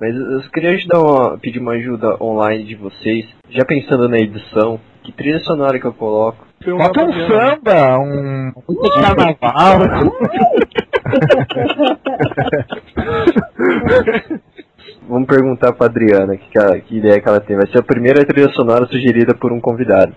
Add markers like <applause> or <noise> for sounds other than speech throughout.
Mas eu queria te dar uma, pedir uma ajuda online de vocês, já pensando na edição, que trilha sonora que eu coloco. Bota um samba, um de <laughs> carnaval. Vamos perguntar pra Adriana que, que, que ideia que ela tem. Vai ser a primeira trilha sonora sugerida por um convidado.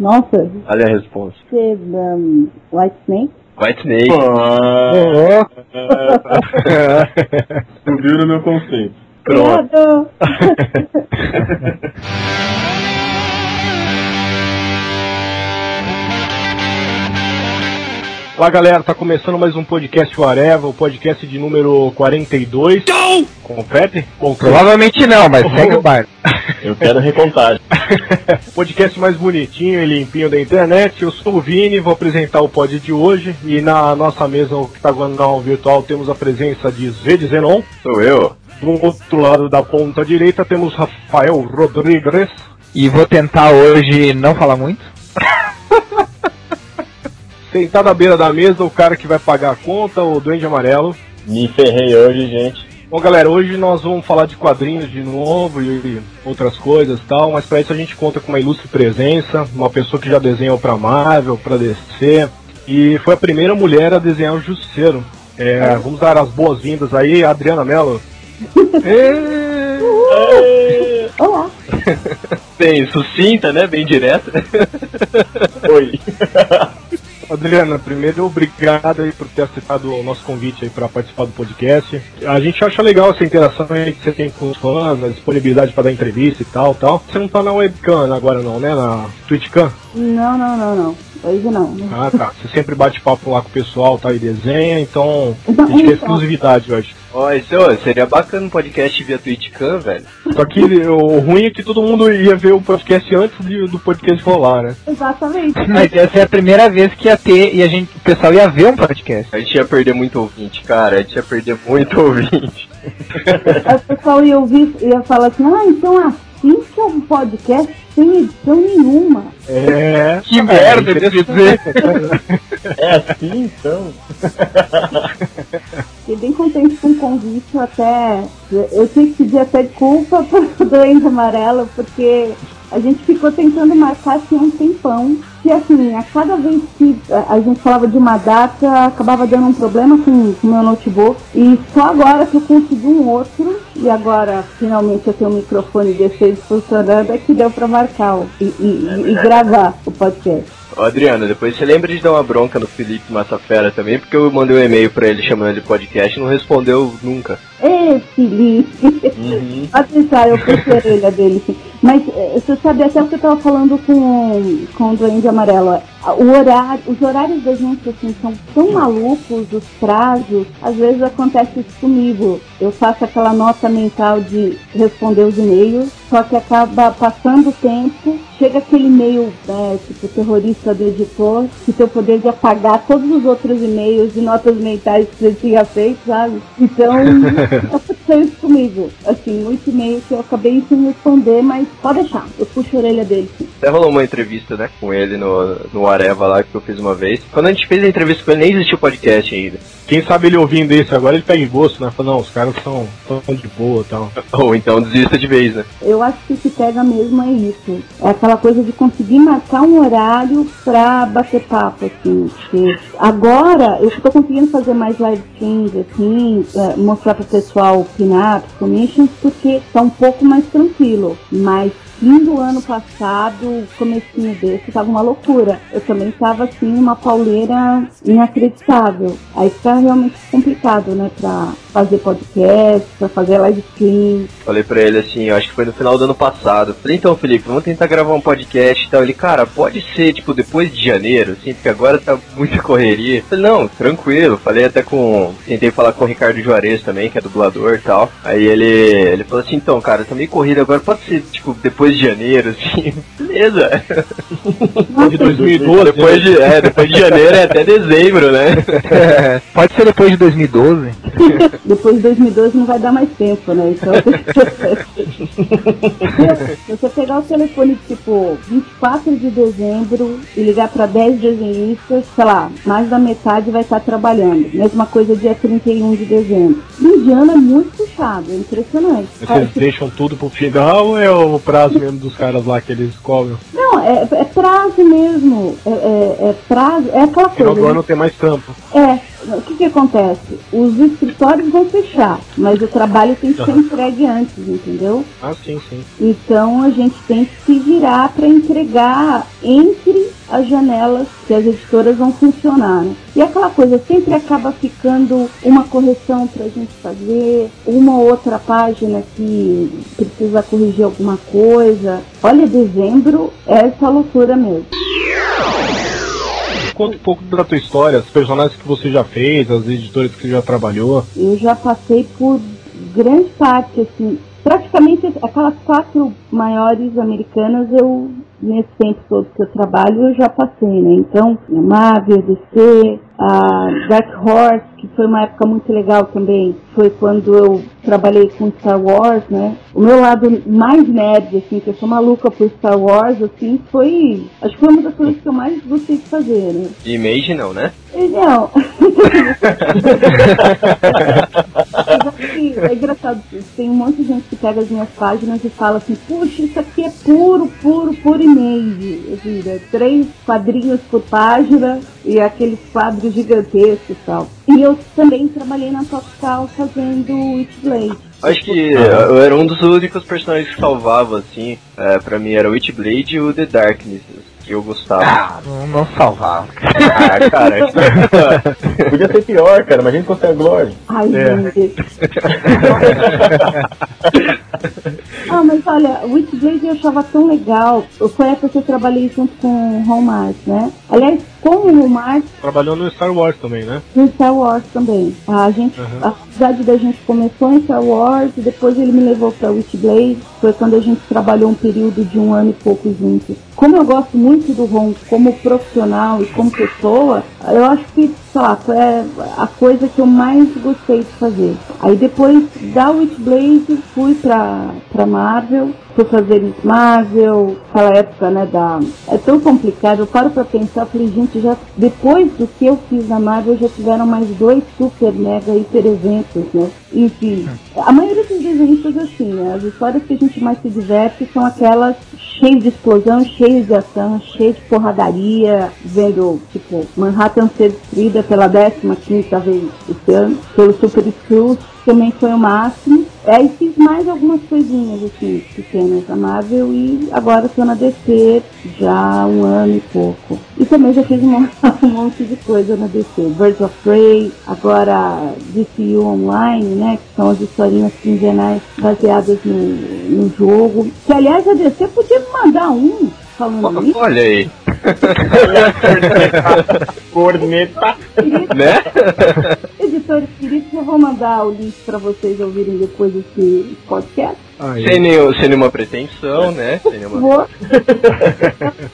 Nossa, Olha a resposta. um, White Snake? White Snake. <laughs> Subiu no meu conceito. Pronto. <laughs> Olá galera, tá começando mais um podcast Areva, o podcast de número 42. Com o Pepe? Com o Provavelmente não, mas segue o bar. <laughs> Eu quero recontagem. <laughs> podcast mais bonitinho e limpinho da internet. Eu sou o Vini, vou apresentar o pod de hoje. E na nossa mesa octagonal virtual temos a presença de Zed Zenon. Sou eu. Do outro lado da ponta direita temos Rafael Rodrigues. E vou tentar hoje não falar muito. <laughs> Sentado à beira da mesa, o cara que vai pagar a conta, o Duende Amarelo. Me ferrei hoje, gente. Bom, galera, hoje nós vamos falar de quadrinhos de novo e outras coisas e tal, mas para isso a gente conta com uma ilustre presença, uma pessoa que já desenhou para Marvel, para DC e foi a primeira mulher a desenhar o Justiceiro. É, vamos dar as boas-vindas aí, Adriana Mello. <laughs> Ê! Olá. <laughs> Bem sucinta, né? Bem direta. Oi. <laughs> Adriana, primeiro obrigado aí por ter aceitado o nosso convite aí para participar do podcast. A gente acha legal essa interação aí que você tem com os fãs, a disponibilidade para dar entrevista e tal, tal. Você não tá na webcam agora não, né? Na Twitchcam? Não, não, não, não. Hoje não. Ah, tá. Você sempre bate papo lá com o pessoal, tá? E desenha, então a Então, gente quer então. exclusividade hoje. Ó, isso ó, seria bacana um podcast via Twitchcam, velho. Só que o ruim é que todo mundo ia ver o podcast antes de- do podcast rolar, né? Exatamente. Mas essa é a primeira vez que ia ter e a gente, o pessoal ia ver um podcast. A gente ia perder muito ouvinte, cara. A gente ia perder muito ouvinte. O pessoal ia ouvir, ia falar assim, ah, então assim que é um podcast sem edição nenhuma. É. Que merda, é deixa eu dizer. É assim, então? Fiquei bem contente com o convite, até eu tive que pedir até desculpa <laughs> pro Doente Amarelo, porque a gente ficou tentando marcar assim um tempão. E assim, a cada vez que a gente falava de uma data, acabava dando um problema com o meu notebook. E só agora que eu consegui um outro, e agora finalmente eu tenho um microfone desse funcionando, é que deu pra marcar o- e, e- e gravar o podcast. Ô, Adriana, depois você lembra de dar uma bronca no Felipe Massafera também, porque eu mandei um e-mail pra ele chamando de podcast e não respondeu nunca. Ê, Felipe! Uhum. <laughs> Pode deixar, eu puxei a orelha dele. Mas eh, você sabe até o que eu tava falando com, com o Duende Amarelo. O horário, os horários da gente assim são tão malucos, os prazos, às vezes acontece isso comigo. Eu faço aquela nota mental de responder os e-mails, só que acaba passando o tempo, chega aquele e-mail, né, tipo terrorista do editor, que tem o poder de apagar todos os outros e-mails e notas mentais que você tinha feito, sabe? Então, <laughs> aconteceu isso comigo. Assim, muito e-mail que eu acabei sem responder, mas pode deixar, eu puxo a orelha dele sim. Até rolou uma entrevista, né, com ele no, no Areva lá que eu fiz uma vez. Quando a gente fez a entrevista com ele, nem existia o podcast ainda. Quem sabe ele ouvindo isso agora, ele pega em gosto, né? Fala, não, os caras são, são de boa e tal. <laughs> Ou então desista de vez, né? Eu acho que o que pega mesmo é isso. É aquela coisa de conseguir marcar um horário pra bater papo, assim. Porque agora eu tô conseguindo fazer mais live streams, assim, eh, mostrar pro pessoal pin-ups, commissions, porque tá um pouco mais tranquilo. Mas fim do ano passado, comecinho desse, tava uma loucura. Eu também tava, assim, uma pauleira inacreditável. Aí fica realmente complicado, né, pra fazer podcast, pra fazer live stream. Falei pra ele assim, eu acho que foi no final do ano passado. Falei, então, Felipe, vamos tentar gravar um podcast e tal. Ele, cara, pode ser, tipo, depois de janeiro, assim, porque agora tá muita <laughs> correria. Falei, não, tranquilo. Falei até com. Tentei falar com o Ricardo Juarez também, que é dublador e tal. Aí ele, ele falou assim, então, cara, tá meio corrido agora, pode ser, tipo, depois depois de janeiro, assim, <laughs> beleza. De 2012. Depois de, é, depois de janeiro é até dezembro, né? <laughs> Pode ser depois de 2012. <laughs> Depois de 2012 não vai dar mais tempo, né? Então, se você pegar o telefone tipo 24 de dezembro e ligar para 10 desenhistas, sei lá, mais da metade vai estar trabalhando. Mesma coisa dia 31 de dezembro. Indiana é muito puxado, é impressionante. Vocês deixam tudo pro final ou é o prazo mesmo dos caras lá que eles cobram? Não, é, é prazo mesmo. É, é- é é aquela Final coisa. do ano tem mais trampo. É, o que que acontece? Os escritórios vão fechar, mas o trabalho tem que ser entregue antes, entendeu? Ah, sim, sim. Então a gente tem que se virar para entregar entre as janelas que as editoras vão funcionar. Né? E aquela coisa sempre acaba ficando uma correção para a gente fazer, uma outra página que precisa corrigir alguma coisa. Olha, dezembro é essa loucura mesmo. Conta um pouco da tua história, os personagens que você já fez, as editoras que você já trabalhou. Eu já passei por grande parte, assim, praticamente aquelas quatro maiores americanas eu nesse tempo todo que eu trabalho eu já passei, né? Então, Marvel, DC, a Dark Horse, que foi uma época muito legal também, foi quando eu trabalhei com Star Wars, né? O meu lado mais nerd, assim, que eu sou maluca por Star Wars, assim, foi. Acho que foi uma das coisas que eu mais gostei de fazer, né? De Image não, né? Não. <laughs> Assim, é engraçado, tem um monte de gente que pega as minhas páginas e fala assim, puxa, isso aqui é puro, puro, puro image. Assim, né? Três quadrinhos por página e aqueles quadros gigantescos e tal. E eu também trabalhei na Topcal fazendo Witchblade. Acho que eu era um dos únicos personagens que salvava, assim, é, pra mim era o Witchblade e o The Darkness, que eu gostava. Ah, não, não salvar. Ah, cara, <laughs> Podia ser pior, cara, mas a gente consegue glória. Ai, É. gente. <laughs> ah, mas olha, o Witchblade eu achava tão legal. Foi a época que eu trabalhei junto com o Hallmark, né? Aliás, com o Hallmark, Trabalhou no Star Wars também, né? no Star Wars também. A gente, Uhum. a amizade da gente começou em Star Wars e depois ele me levou pra Witchblade. Foi quando a gente trabalhou um período de um ano e pouco juntos. Como eu gosto muito do Ron como profissional e como pessoa, eu acho que, sei lá, foi a coisa que eu mais gostei de fazer. Aí depois da Witchblade fui pra, pra Marvel, fui fazer Miss Marvel, aquela época, né, da... É tão complicado, eu paro pra pensar, falei, gente, já depois do que eu fiz na Marvel, já tiveram mais dois super, mega, hiper eventos, né? Enfim, a maioria dos desenhistas assim, né? As histórias que a gente mais se diverte são aquelas cheias de explosão, cheias de ação, cheias de porradaria, vendo, tipo, Manhattan ser destruída pela 15 vez esse ano, pelo Super Screws, também foi o máximo. Aí fiz mais algumas coisinhas assim, pequenas da Marvel e agora estou na DC já há um ano e pouco. E também já fiz um, <laughs> um monte de coisa na DC. Birds of Prey, agora DCU Online, né? Que são as historinhas quinzenais baseadas no, no jogo. Que aliás a DC podia me mandar um falando nisso. olha aí, Corneta. né? <laughs> Editores queridos, eu vou mandar o link para vocês ouvirem depois desse podcast. Aí. Sem, nenhum, sem nenhuma pretensão, né? Sem nenhuma... Vou. <laughs>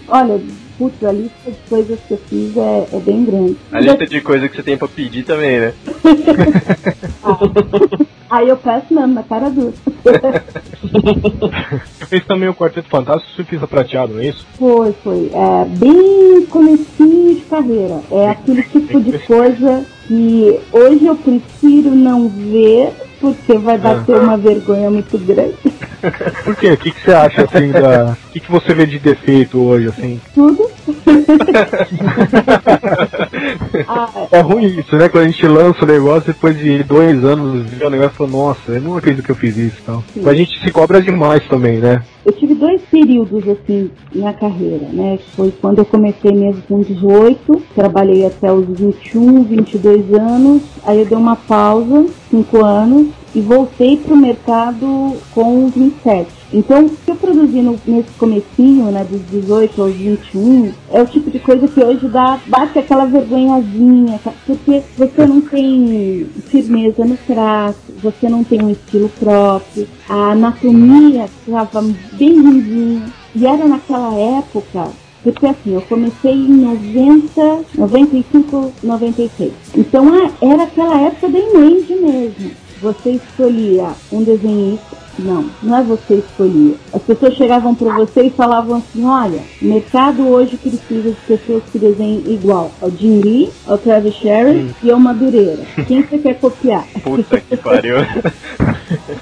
Olha, putz, a lista de coisas que eu fiz é, é bem grande. A lista de coisas que você tem pra pedir também, né? <laughs> Aí eu peço mesmo, na cara dura. <laughs> Fez também o Quarteto Fantástico, Surfista Prateado, não é isso? Foi, foi. É bem comecinho de carreira. É aquele tipo de coisa que hoje eu prefiro não ver, porque vai bater uma vergonha muito grande. <laughs> Por quê? O que, que você acha, assim, da... O que, que você vê de defeito hoje, assim? Tudo. <laughs> ah, É ruim isso, né? Quando a gente lança o negócio, depois de dois anos, vê o negócio e fala, nossa, eu não acredito que eu fiz isso e tal. Mas a gente se cobra demais também, né? Eu tive dois períodos assim na carreira, né? Foi quando eu comecei mesmo com 18, trabalhei até os 21, 22 anos, aí eu dei uma pausa, 5 anos, e voltei para o mercado com os 27. Então, o que eu produzi no, nesse comecinho, né, dos 18 aos 21, é o tipo de coisa que hoje dá, bate aquela vergonhazinha, tá? porque você não tem firmeza no traço, você não tem um estilo próprio, a anatomia estava bem ruimzinha, e era naquela época porque assim, eu comecei em 90, 95, 96. Então era aquela época da Image mesmo. Você escolhia um desenhista. Não, não é você escolhia. As pessoas chegavam para você e falavam assim: olha, o mercado hoje precisa de pessoas que desenhem igual ao Jim Lee, ao Travis Sherry hum. e ao Madureira. Quem você quer copiar? Puta que pariu. <laughs>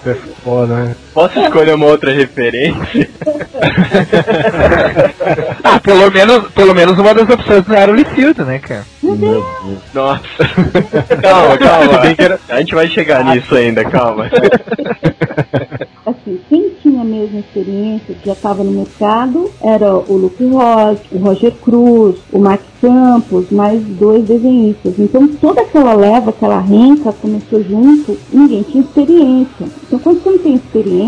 É foda, né? Posso escolher uma outra referência? <laughs> ah, pelo menos, pelo menos uma das opções não era o Lifield, né, cara? Nossa. calma, calma. A gente vai chegar nisso ainda, calma. <laughs> Assim, quem tinha a mesma experiência, que já estava no mercado, era o Luke Ross, o Roger Cruz, o Max Campos, mais dois desenhistas. Então toda aquela leva, aquela renca começou junto, ninguém tinha experiência. Então quando você não tem experiência,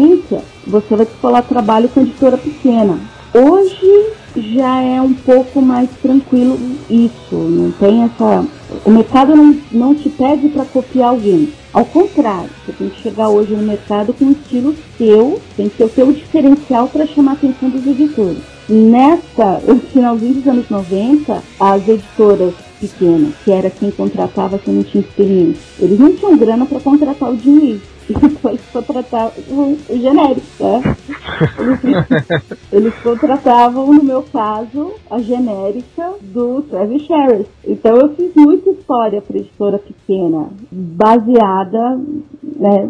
você vai descolar trabalho com editora pequena. Hoje já é um pouco mais tranquilo isso, não tem essa. O mercado não, não te pede para copiar alguém. Ao contrário, você tem que chegar hoje no mercado com um estilo seu, tem que ter o seu diferencial para chamar a atenção dos editores. Nessa, <laughs> no finalzinho dos anos 90, as editoras pequenas, que era quem contratava quem não tinha experiência, eles não tinham grana para contratar o Jim depois contratar o, genérico, né? Eles, eles, contratavam, no meu caso, a genérica do Travis Sherris. Então eu fiz muita história para editora pequena, baseada, né?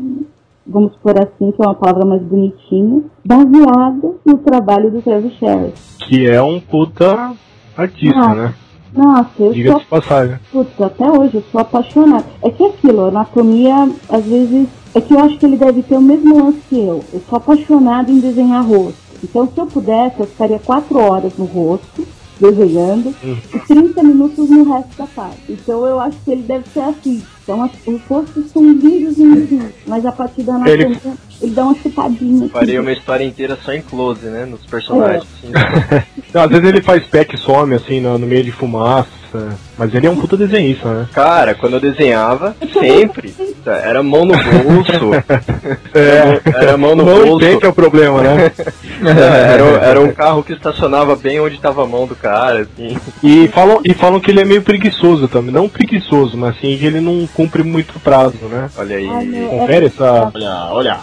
Vamos por assim, que é uma palavra mais bonitinha, baseada no trabalho do Travis Sherris. Que é um puta artista, ah, né? Nossa, eu Diga sou. passagem. Putz, até hoje eu sou apaixonada. É que aquilo, a anatomia, às vezes. É que eu acho que ele deve ter o mesmo lance que eu. Eu sou apaixonada em desenhar rosto. Então, se eu pudesse, eu ficaria quatro horas no rosto, desenhando, hum. e 30 minutos no resto da parte. Então, eu acho que ele deve ser assim. Então, os rostos são lindos e mas a partir da anatomia. Ele ele dá uma chupadinha. Faria uma história inteira só em close, né? Nos personagens. É. Assim. <laughs> Não, às vezes ele faz pack some, assim, no, no meio de fumaça. Mas ele é um puta desenhista, né? Cara, quando eu desenhava, sempre. Era mão no bolso. <laughs> É, era mão no mão bolso. sempre é o problema, né? <laughs> É, era, era um carro que estacionava bem onde tava a mão do cara, assim. E falam, e falam que ele é meio preguiçoso também. Não preguiçoso, mas assim, que ele não cumpre muito prazo, né? Olha aí. Confere essa. Olha, olha.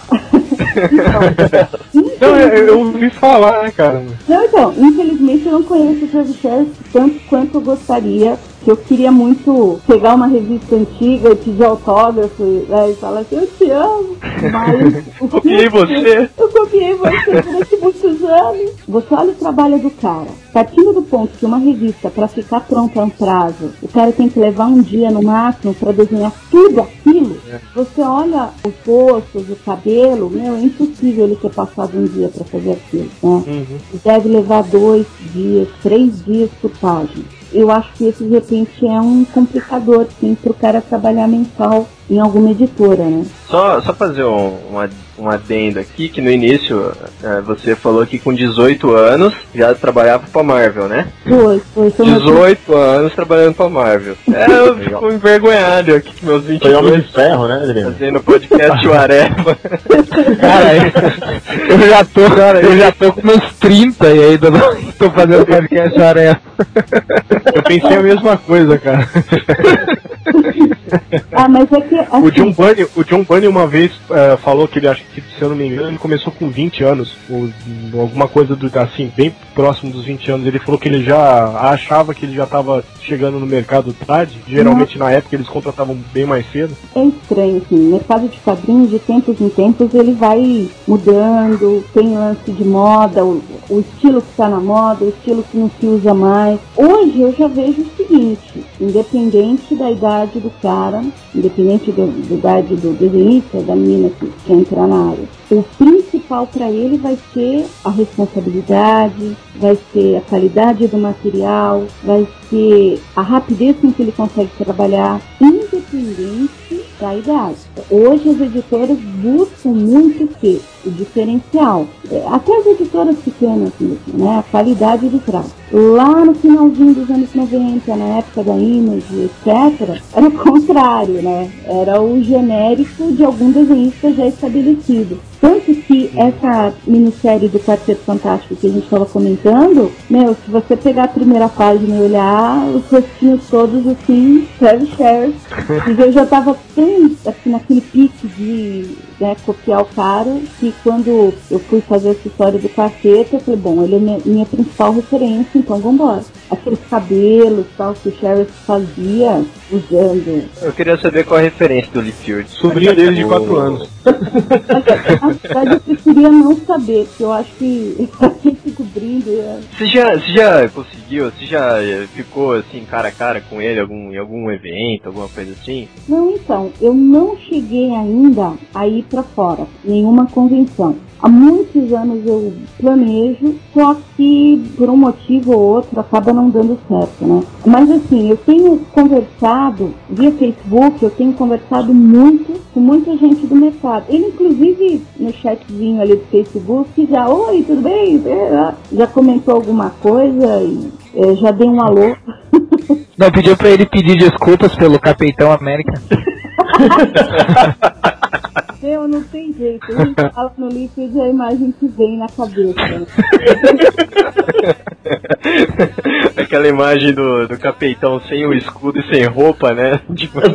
Não, eu, eu ouvi falar, né, cara? Não, então, infelizmente eu não conheço o Travis tanto quanto eu gostaria que eu queria muito pegar uma revista antiga e pedir autógrafo né, e falar assim, eu te amo, mas... <laughs> eu copiei você. <laughs> Eu copiei você durante muitos anos. Você olha o trabalho do cara. Partindo do ponto que uma revista, para ficar pronta a um prazo, o cara tem que levar um dia no máximo para desenhar tudo aquilo, é. você olha os rostos, o cabelo, meu, é impossível ele ter passado um dia para fazer aquilo, né? Uhum. Deve levar dois dias, três dias por página eu acho que esse de repente é um complicador, sim, o cara trabalhar mental em alguma editora, né? Só, só fazer um, uma, um adendo aqui, que no início é, você falou que com 18 anos já trabalhava pra Marvel, né? Foi, foi. foi 18 anos trabalhando pra Marvel. É, eu fico envergonhado aqui com meus 22. Foi homem de ferro, né, Adriano? Fazendo podcast <laughs> Areva. cara, eu já tô, cara, eu já tô com meus 30 e ainda não <laughs> tô fazendo podcast Areva. Eu pensei a mesma coisa, cara. <laughs> ah, mas é que. Assim... O John Bunny, o John Bunny uma vez uh, falou que ele acha que, se eu não me engano, ele começou com 20 anos, ou, alguma coisa do, assim, bem próximo dos 20 anos. Ele falou que ele já achava que ele já estava chegando no mercado tarde. Geralmente na época eles contratavam bem mais cedo. É estranho, assim, o mercado de quadrinhos de tempos em tempos ele vai mudando, tem lance de moda, o, o estilo que está na moda, o estilo que não se usa mais. Hoje eu já vejo o seguinte, independente da idade do cara, independente da idade do desenhista, da menina que quer entrar na área, o principal para ele vai ser a responsabilidade, vai ser a qualidade do material, vai ser a rapidez com que ele consegue trabalhar, independente da idade. Hoje as editoras buscam muito o quê? O diferencial. É, Até as editoras pequenas mesmo, né? A qualidade de traço. Lá no finalzinho dos anos 90, na época da Image, etc., era o <laughs> contrário, né? Era o genérico de algum desenhista já estabelecido. Tanto que essa minissérie do Quarteto Fantástico que a gente estava comentando, meu, se você pegar a primeira página e olhar, os rostinhos todos assim, Travis Shares, <laughs> e eu já tava tão assim, naquele pique de né, copiar o cara, que quando eu fui fazer essa história do quarteto, eu falei, bom, ele é minha, minha principal referência, então vambora. Aqueles cabelos tal que o Sheriff fazia usando. Eu queria saber qual a referência do Lee Field. Sobrinho dele de 4 anos. Na verdade, eu preferia não saber, porque eu acho que <laughs> a gente cobrindo é Você já, você já conseguiu, você já eh, ficou assim cara a cara com ele algum, em algum evento, alguma coisa assim? Não, então, eu não cheguei ainda a ir para fora, nenhuma convenção. Há muitos anos eu planejo, só que por um motivo ou outro acaba não dando certo, né? Mas assim, eu tenho conversado via Facebook, eu tenho conversado muito com muita gente do mercado. Ele, inclusive, no chatzinho ali do Facebook, já, oi, tudo bem? É, Já comentou alguma coisa e eh, já dei um alô. <laughs> Não, pediu pra ele pedir desculpas pelo Capitão América. <laughs> Eu não tem jeito, <laughs> eu falo no líquido a imagem que vem na cabeça. <laughs> né? <laughs> Aquela imagem do, do capitão sem o escudo e sem roupa, né? <laughs> Tipo... <laughs>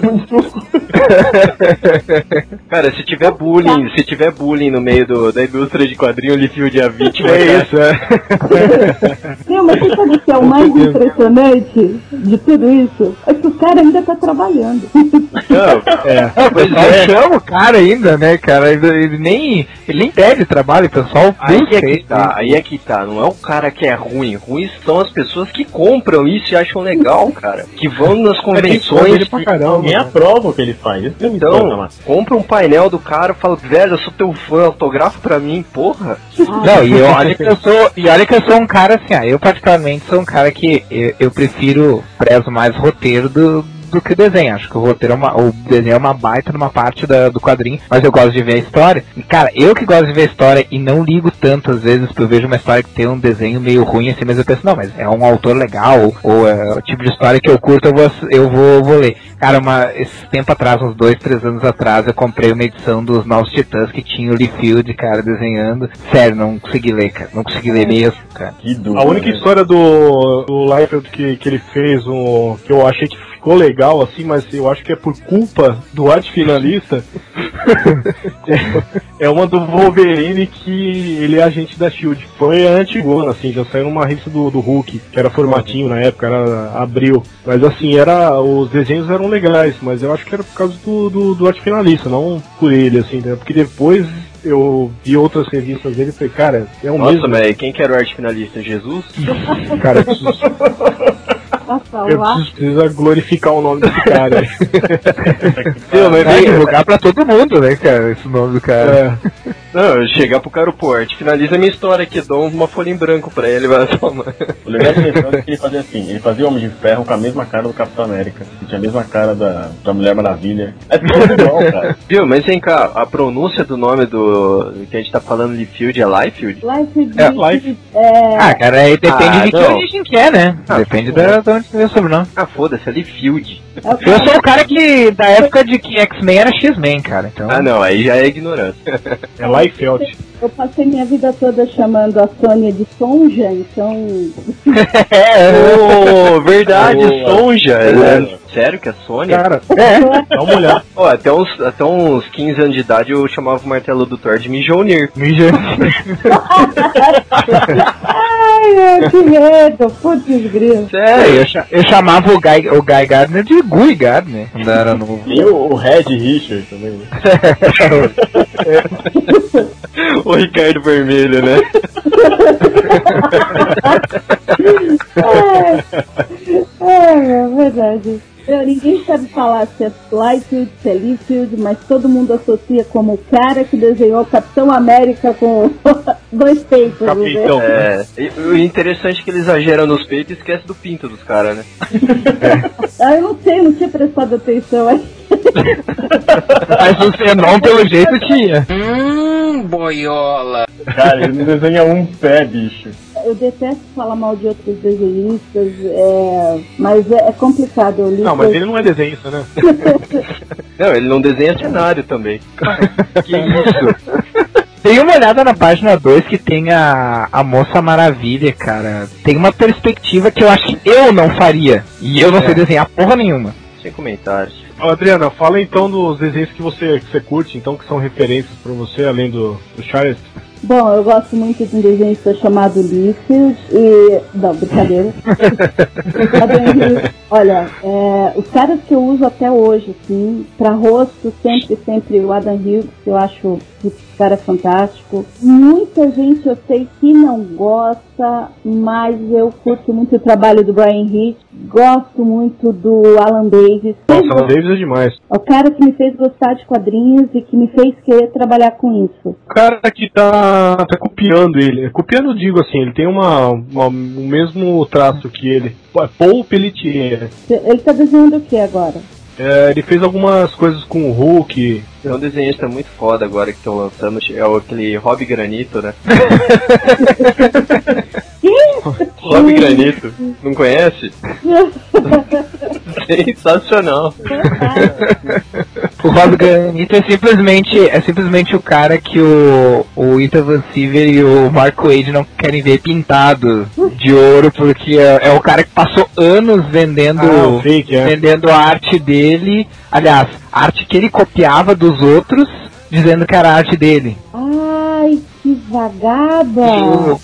Cara, se tiver bullying, se tiver bullying no meio do, da indústria de quadrinho, o Lee Field é a vítima. É cara. isso, é. Não, mas você sabe o que é o mais impressionante de tudo isso? É que o cara ainda tá trabalhando. Não, é. O pessoal chama o cara ainda, né, cara? Ele, ele nem, ele nem pede trabalho, o pessoal Aí é que ele. tá, aí é que tá. Não é o cara que é ruim. Ruins são as pessoas que compram isso e acham legal, cara. Que vão nas Ele convenções. pra caramba. Alguém aprova o que ele faz. Isso importa, Então, mano. compra um painel do cara e fala, velho, eu sou teu fã, autografa pra mim, porra. <laughs> Não, e olha que eu sou, e olha que eu sou um cara assim, ah, eu particularmente sou um cara que eu, eu prefiro, prezo mais roteiro do, do que desenho. Acho que o roteiro é uma, o desenho é uma baita numa parte da, do quadrinho, mas eu gosto de ver a história. E cara, eu que gosto de ver a história e não ligo tanto às vezes que eu vejo uma história que tem um desenho meio ruim assim, mas eu penso, não, mas é um autor legal, ou é o tipo de história que eu curto, eu vou, eu vou, vou ler. Cara, uma, esse tempo atrás, uns dois, três anos atrás, eu comprei uma edição dos Novos Titãs que tinha o Lee Field, cara, desenhando. Sério, não consegui ler, cara. Não consegui ler mesmo, cara. Que duro. A única né? história do, do Liefeld que, que ele fez, um, que eu achei que ficou legal, assim, mas eu acho que é por culpa do arte finalista, <laughs> é, é uma do Wolverine que ele é agente da SHIELD. Foi a antigona, assim, já saiu numa revista do, do Hulk, que era formatinho na época, era abril. Mas assim, era os desenhos eram legais, mas eu acho que era por causa do, do, do arte finalista, não por ele, assim, né? Porque depois eu vi outras revistas dele e falei, cara, é o Nossa, mesmo. mas quem que era o arte finalista? Jesus? Cara, <laughs> eu eu precisa glorificar o nome desse cara. <laughs> Não, mas vai divulgar pra todo mundo, né, cara, esse nome do cara. é. Não, eu chegar pro cara o porte, finaliza a minha história aqui, dou uma folha em branco pra ele, vai tomar. O legal é que ele fazia assim, ele fazia o Homem de Ferro com a mesma cara do Capitão América, que tinha a mesma cara da, da Mulher Maravilha. É tudo igual, cara. <laughs> Viu, mas vem cá, a pronúncia do nome do que a gente tá falando de Field é Liefeld? Life É, de- Life. é, Ah, cara, aí depende Ah, de que origem que é, né? Ah, depende da, da onde o sobrenome. Ah, foda-se, é Liefeld. é Eu sou o cara que, da época de que X-Men era X-Men, cara, então... Ah, não, aí já é ignorância. É Liefeld. Eu passei minha vida toda chamando a Sônia de Sonja, então. <laughs> Ô, verdade, Boa. Sonja. É, sério que é Sônia? Cara, É, dá uma olhada. Ó, até uns, até uns 15 anos de idade eu chamava o martelo do Thor de Mijonir. Mija- <laughs> Ai, que medo! Putz, grilo. Sério? eu, eu chamava o Guy, o Guy Gardner de Guy Gardner, quando era novo. E o, o Red Richard também, né? <laughs> o Ricardo Vermelho, né? <laughs> É, é verdade. Meu, ninguém sabe falar se é Flyfield, se é Leafield, mas todo mundo associa como o cara que desenhou o Capitão América com <laughs> dois peitos. né? Capitão. É, e o interessante é que eles exageram nos peitos e esquecem do pinto dos caras, né? <laughs> Ah, eu não sei, eu não tinha prestado atenção. <laughs> Mas o Zenon, pelo jeito, tinha. Hum, boiola. Cara, ele não desenha um pé, bicho. Eu detesto falar mal de outros desenhistas, é, mas é, é complicado. Eu li Não, mas ele não é desenhista, né? <laughs> Não, ele não desenha cenário também. Que <laughs> isso? Tem uma olhada na página 2 que tem a, a Moça Maravilha, cara. Tem uma perspectiva que eu acho que eu não faria. E eu não sei desenhar porra nenhuma. Sem comentários. Ô, Adriana, fala então dos desenhos que você, que você curte, então, que são referências pra você, além do, do Charles. Bom, eu gosto muito de um desenhista chamado Liefeld e. Não, brincadeira. <laughs> <laughs> Olha, é, os caras que eu uso até hoje, assim, pra rosto, sempre, sempre o Adam Hughes, que eu acho que cara é fantástico. Muita gente eu sei que não gosta, mas eu curto muito o trabalho do Brian Hitch, gosto muito do Alan Davis. Nossa, o Davis é demais. É o cara que me fez gostar de quadrinhos e que me fez querer trabalhar com isso. O cara que tá, tá copiando ele. Copiando, digo assim, ele tem uma, uma- o mesmo traço que ele. É Paul Pelletier. Ele tá desenhando o que agora? É, ele fez algumas coisas com o Hulk. Tem um desenhista muito foda agora que estão lançando, é aquele Rob Granito, né? <laughs> Rob Granito, não conhece? <laughs> Sensacional. O Rob Granito é simplesmente, é simplesmente o cara que o, o Ethan Van Siever e o Mark Wade não querem ver pintado de ouro, porque é, é o cara que passou anos vendendo, Ah, o fake, é. vendendo a arte dele. Aliás, a arte que ele copiava dos outros, dizendo que era a arte dele. Ai, que vagada!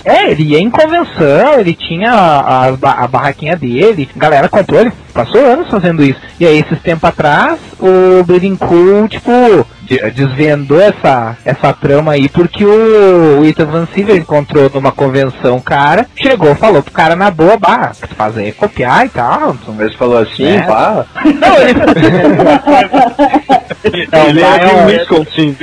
É, ele ia em convenção, ele tinha a, a a barraquinha dele, a galera comprou, ele passou anos fazendo isso. E aí, esses tempos atrás, o Cool, tipo, de- desvendou essa, essa trama aí, porque o, o Ethan Van Siever encontrou numa convenção o cara, chegou, falou pro cara na boa, bah, o que tu faz aí é copiar e tal. então- Mas falou assim, É. pá. Não, ele... Não, <laughs> ele é é um- Wisconsin.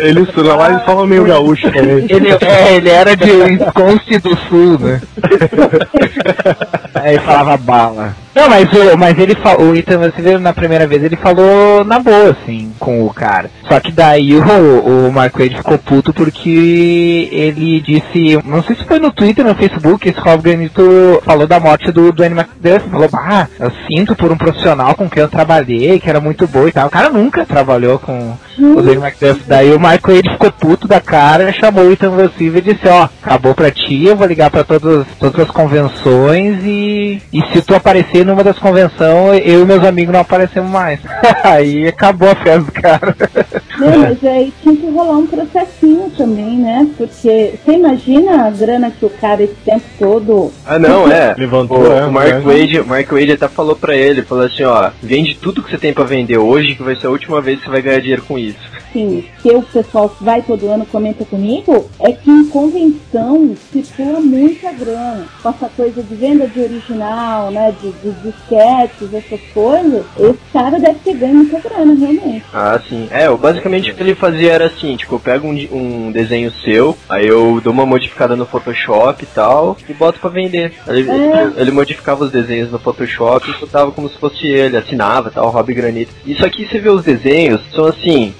Ele estuda lá e fala meio gaúcho também. Ele, é, ele era de Wisconsin do Sul, né? <laughs> Aí falava bala. Não, mas, o, mas ele falou, o Ethan você viu na primeira vez, ele falou na boa, assim, com o cara. Só que daí o, o Mark Wade ficou puto porque ele disse, não sei se foi no Twitter, no Facebook, esse Rob Granito falou da morte do Dwayne McDuff, falou, ah, eu sinto por um profissional com quem eu trabalhei, que era muito bom e tal. O cara nunca trabalhou com o Dwayne McDuff. Daí o Mark Wade ficou puto da cara, chamou o Ethan Van e disse, ó, acabou pra ti, eu vou ligar pra todos, todas as convenções e, e se tu aparecer numa das convenções, eu e meus amigos não aparecemos mais. <laughs> Aí acabou a festa do cara. <laughs> Não, mas aí tinha que rolar um processinho também, né? Porque você imagina a grana que o cara esse tempo todo. Ah, não, é. Levantou, o, é, o Mark é. Wade, o Mark Wade até falou pra ele, falou assim, ó, vende tudo que você tem pra vender hoje, que vai ser a última vez que você vai ganhar dinheiro com isso. Assim, que o pessoal que vai todo ano comenta comigo, é que em convenção circula muita grana. Com essa coisa de venda de original, né? De, de disquetes, essas coisas, esse cara deve ter ganho muita grana, realmente. Ah, sim. É, eu, basicamente o que ele fazia era assim, tipo, eu pego um, um desenho seu, aí eu dou uma modificada no Photoshop e tal, e boto pra vender. Ele, É. ele modificava os desenhos no Photoshop e botava como se fosse ele, assinava tal, Rob Granito. Isso aqui você vê os desenhos, são assim,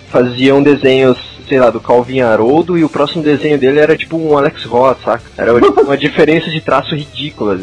faziam desenhos, sei lá, do Calvin Haroldo e o próximo desenho dele era tipo um Alex Ross, saca? Era tipo, <laughs> uma diferença de traço ridícula.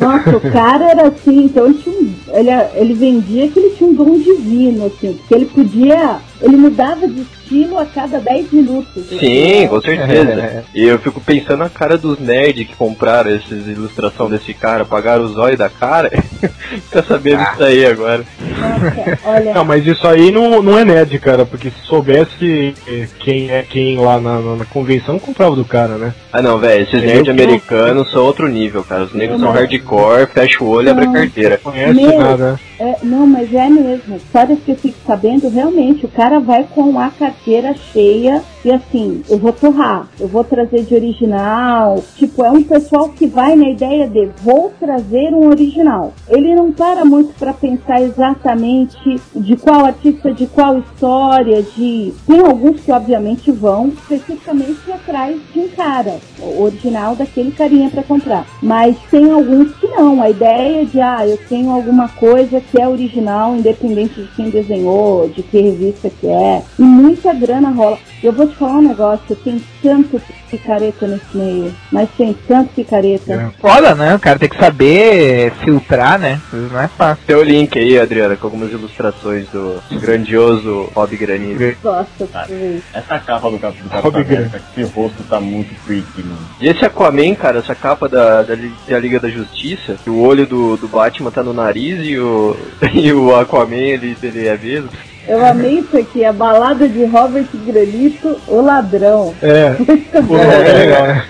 Nossa, o cara era assim, então ele, tinha um- ele, ele vendia que ele tinha um dom divino, assim, porque ele podia. Ele mudava de estilo a cada 10 minutos. Sim, com certeza. E eu fico pensando na cara dos nerds que compraram essas ilustrações desse cara, pagaram os olhos da cara, <laughs> tá sabendo Ah. isso aí agora. Nossa, olha. Não, mas isso aí não, não é nerd, cara, porque se soubesse eh, quem é quem lá na, na, na convenção, comprava do cara, né? Ah não, velho, esses nerds americanos são outro nível, cara. Os negros são Não. hardcore, fecha o olho e abre a Não. carteira. Conhece Meu. nada. É, não, mas é mesmo. Histórias que eu fico sabendo, realmente, o cara vai com a carteira cheia E assim, eu vou torrar, eu vou trazer de original. Tipo, é um pessoal que vai na ideia de vou trazer um original. Ele não para muito para pensar exatamente de qual artista, de qual história, de. Tem alguns que obviamente vão especificamente atrás de um cara, original daquele carinha para comprar. Mas tem alguns não. A ideia de, ah, eu tenho alguma coisa que é original, independente de quem desenhou, de que revista que é. E muita grana rola. Eu vou te falar um negócio, tem tanto picareta nesse meio, mas tem tanto picareta. Foda, né? O cara tem que saber filtrar, né? Isso não é fácil. Tem o link aí, Adriana, com algumas ilustrações do grandioso Rob Granito. Gosto, Cara. Essa capa do, Cap- do Capitão América, esse rosto tá muito freaky, mano. E esse Aquaman, cara, essa capa da, da, da Liga da Justiça, que o olho do, do Batman tá no nariz e o, <laughs> e o Aquaman ele, ele é mesmo. Eu amei isso aqui, a balada de Robert Granito, o ladrão. É, <laughs> pô, é legal, né?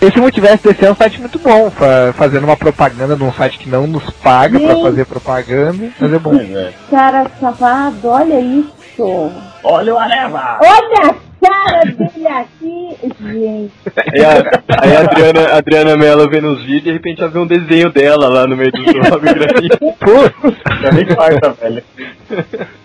Esse multiverso desse é um site muito bom, fa- fazendo uma propaganda num site que não nos paga pra Gente. fazer propaganda, mas é bom. É. Cara safado, olha isso. Olha o Areva! Olha cara dele aqui, gente. Aí a, aí a Adriana, a Adriana Mello vê nos vídeos e de repente ela vê um desenho dela lá no meio do Rob Granito. Já nem farta, velho.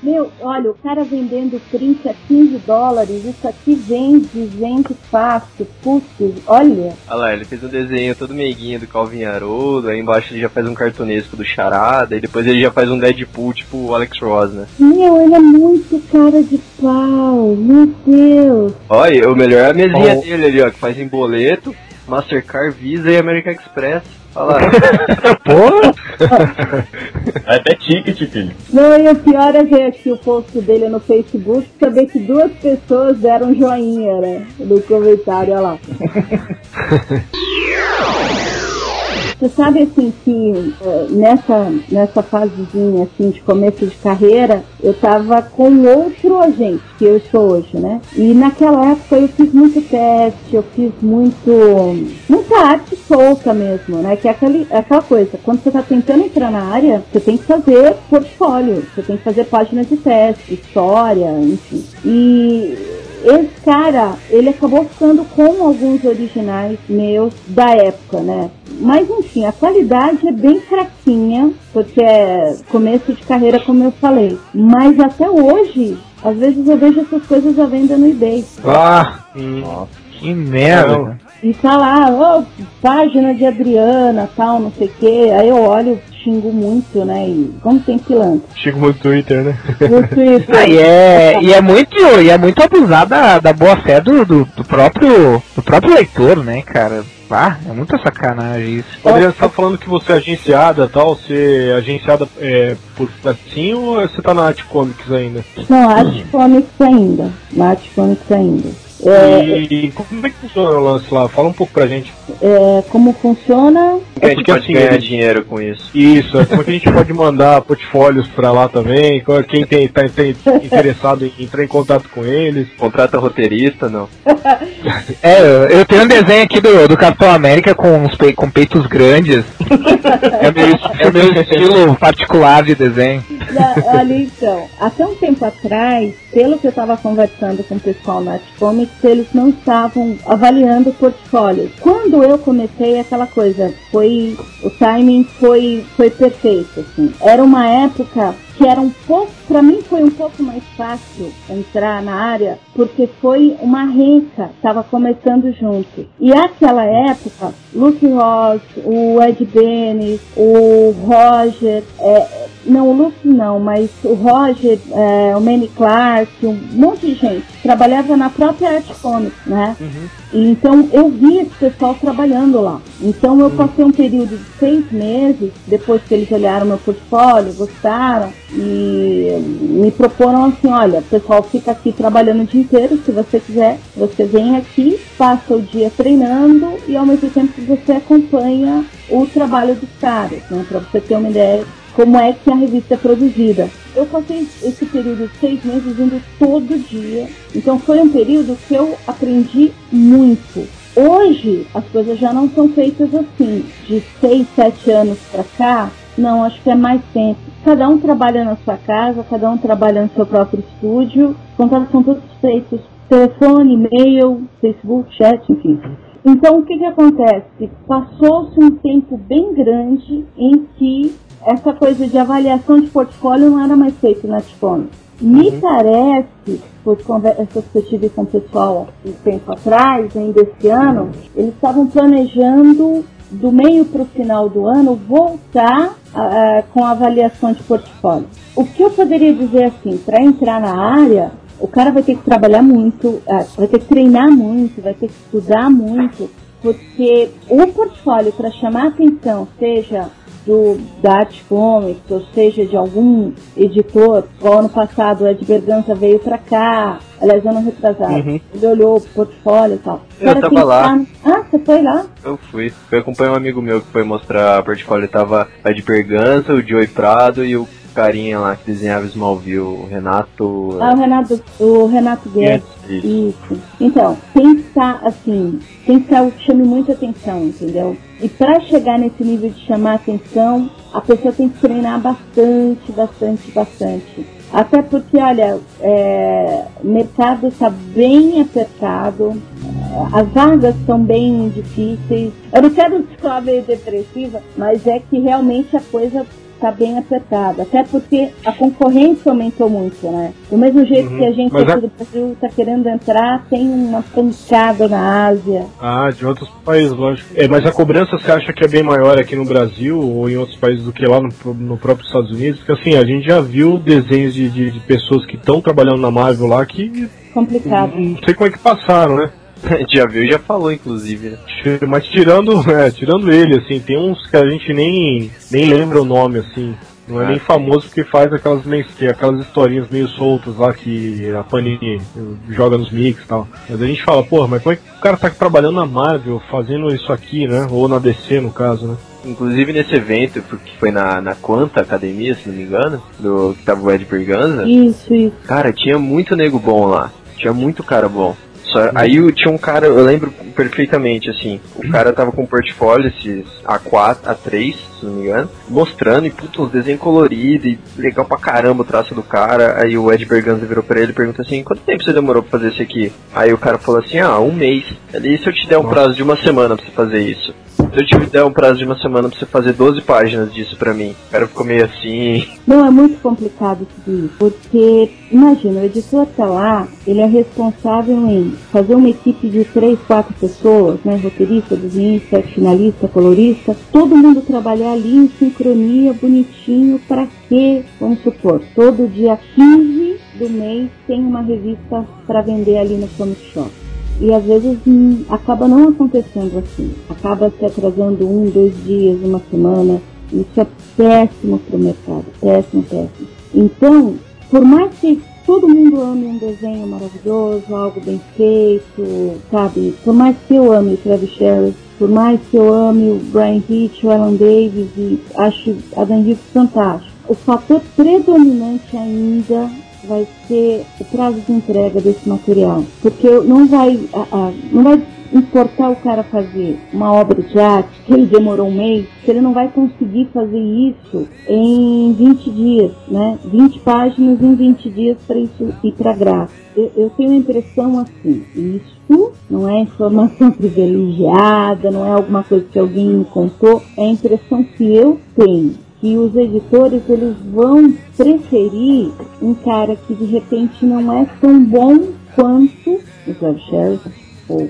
Meu, olha, o cara vendendo 30, 15 dólares, isso aqui vende, vende fácil, putz, olha. Olha lá, ele fez um desenho todo meiguinho do Calvin Haroldo, aí embaixo ele já faz um cartunesco do Charada, e depois ele já faz um Deadpool tipo o Alex Ross, né? Meu, ele é muito cara de pau, meu Deus. Olha, o melhor é a mesinha Oh. dele ali, ó, que faz em boleto, Mastercard, Visa e American Express. Olha lá. <laughs> É até <laughs> ticket, filho. Não, e o pior é ver aqui o post dele no Facebook, saber que duas pessoas deram joinha, né? No comentário, olha lá. <laughs> Você sabe assim que eh, nessa, nessa fasezinha assim de começo de carreira, eu tava com outro agente, que eu sou hoje, né? E naquela época eu fiz muito teste, eu fiz muito muita arte solta mesmo, né? Que é aquele, aquela coisa, quando você tá tentando entrar na área, você tem que fazer portfólio, você tem que fazer página de teste, história, enfim. E esse cara, ele acabou ficando com alguns originais meus da época, né? Mas enfim, a qualidade é bem fraquinha, porque é começo de carreira, como eu falei. Mas até hoje, às vezes eu vejo essas coisas à venda no eBay. Ah, Nossa. Que merda. E tá lá, ó, página de Adriana, tal, não sei o quê. Aí eu olho, xingo muito, né? E como tem pilantra. chego no Twitter, né? No Twitter. <laughs> Ah, e é, e é muito, e é muito abusar da, da boa fé do, do, do próprio, do próprio leitor, né, cara? Ah, é muita sacanagem isso. Adriano, você tá falando que você é agenciada e tal, você é agenciada é, por assim ou você tá na Art Comics ainda? Não, Art Comics ainda. Na Art Comics ainda. É, E como é que funciona o lance lá? Fala um pouco pra gente. é, como funciona? Como que a gente porque pode assim, ganhar dinheiro com isso? Isso, é como é que a gente pode mandar portfólios pra lá também? Quem tem, tá, tem interessado em entrar em contato com eles? Contrata roteirista, não. É, eu- tenho um desenho aqui do, do Capitão América com, uns pe- com peitos grandes. é, meu, é meu estilo particular de desenho. Na- Olha, então, até um tempo atrás, pelo que eu estava conversando com o pessoal na Art Comics, eles não estavam avaliando portfólios. Quando eu comecei aquela coisa, foi o timing foi foi perfeito, assim. Era uma época que era um pouco, para mim foi um pouco mais fácil entrar na área, porque foi uma renca, estava começando junto. E aquela época, Luke Ross, o Ed Benes, o Roger, é, não, o Luke não, mas o Roger, é, o Manny Clark, um monte de gente trabalhava na própria Art Comics, né? E Então eu vi esse pessoal trabalhando lá. Então eu passei um período de seis meses, depois que eles olharam meu portfólio, gostaram e me proporam assim, olha, o pessoal fica aqui trabalhando o dia inteiro, se você quiser, você vem aqui, passa o dia treinando e ao mesmo tempo você acompanha o trabalho dos caras, né? Pra você ter uma ideia como é que a revista é produzida. Eu passei esse período de seis meses indo todo dia, então foi um período que eu aprendi muito. Hoje as coisas já não são feitas assim, de seis, sete anos pra cá, não, acho que é mais tempo. Cada um trabalha na sua casa, cada um trabalha no seu próprio estúdio, os contratos são todos feitos telefone, e-mail, Facebook, chat, enfim. Então, o que, que acontece? Passou-se um tempo bem grande em que essa coisa de avaliação de portfólio não era mais feita na Ticone. Me parece, por conversas que eu tive com o pessoal um tempo atrás, ainda esse ano, eles estavam planejando do meio para o final do ano voltar uh, com a avaliação de portfólio. O que eu poderia dizer assim, para entrar na área, o cara vai ter que trabalhar muito, uh, vai ter que treinar muito, vai ter que estudar muito, porque o portfólio para chamar atenção, seja do Dart Comics, ou seja, de algum editor. O ano passado o Ed Berganza veio para cá, aliás, ano retrasado. Uhum. Ele olhou o portfólio e tal. Eu tava lá. Ah, você foi lá? Eu fui. Eu acompanhei um amigo meu que foi mostrar o portfólio. Tava Ed Berganza, o Joey Prado e o carinha lá que desenhava Smallville, o Renato. Ah, o Renato, o Renato Guedes. Isso. Isso. Então, tem que estar assim, tem que estar o que chame muita atenção, entendeu? E para chegar nesse nível de chamar atenção, a pessoa tem que treinar bastante, bastante, bastante. Até porque, olha, é, o mercado está bem apertado, as vagas são bem difíceis. Eu não quero <laughs> ficar meio depressiva, mas é que realmente a coisa está bem apertada. Até porque a concorrência aumentou muito, né? Do mesmo jeito uhum. que a gente Mas aqui a... do Brasil está querendo entrar, tem uma pancada na Ásia. Ah, de outros países, lógico. É, mas a cobrança você acha que é bem maior aqui no Brasil ou em outros países do que lá no, no próprio Estados Unidos? Porque assim, a gente já viu desenhos de, de, de pessoas que estão trabalhando na Marvel lá que. Complicado. Não sei como é que passaram, né? <laughs> já viu e já falou, inclusive, né? Mas tirando, é, tirando ele, assim, tem uns que a gente nem, nem lembra o nome, assim. Não é ah, nem famoso porque faz aquelas, aquelas historinhas meio soltas lá que a Panini joga nos mix e tal. Mas a gente fala, porra, mas como é que o cara tá trabalhando na Marvel, fazendo isso aqui, né? Ou na DC, no caso, né? Inclusive nesse evento, que foi na, na Quanta Academia, se não me engano, do que tava o Ed Berganza. Isso, isso. Cara, tinha muito nego bom lá. Tinha muito cara bom. Só, aí tinha um cara, eu lembro perfeitamente, assim, o cara tava com um portfólio, esses A4, A3, se não me engano, mostrando, e puta, os desenhos coloridos, e legal pra caramba o traço do cara. Aí o Ed Berganza virou pra ele e perguntou assim, quanto tempo você demorou pra fazer isso aqui? Aí o cara falou assim, ah, um mês. Ele, se eu te der um prazo de uma semana pra você fazer isso? Se eu te der um prazo de uma semana pra você fazer 12 páginas disso pra mim, o cara ficou meio assim. Não, é muito complicado tudo isso, porque, imagina, o editor tá lá, ele é responsável em fazer uma equipe de 3, 4 pessoas, né, roteirista, desenhista, finalista, colorista, todo mundo ali em sincronia, bonitinho, para que, vamos supor, todo dia 15 do mês tem uma revista para vender ali no Comic Shop. E às vezes hum, acaba não acontecendo assim. Acaba se atrasando um, dois dias, uma semana. Isso é péssimo para o mercado. Péssimo, péssimo. Então, por mais que todo mundo ame um desenho maravilhoso, algo bem feito, sabe? Por mais que eu ame Travis Sherry, por mais que eu ame o Brian Hitch, o Alan Davis e acho Adam Hicks fantástico, o fator predominante ainda vai ser o prazo de entrega desse material. Porque não vai, não vai importar o cara fazer uma obra de arte que ele demorou um mês, que ele não vai conseguir fazer isso em 20 dias, né? 20 páginas em 20 dias para isso ir para gráfico. Eu, eu tenho a impressão assim, isso não é informação <laughs> privilegiada, não é alguma coisa que alguém me contou, é a impressão que eu tenho que os editores eles vão preferir um cara que de repente não é tão bom quanto o George Sheridan ou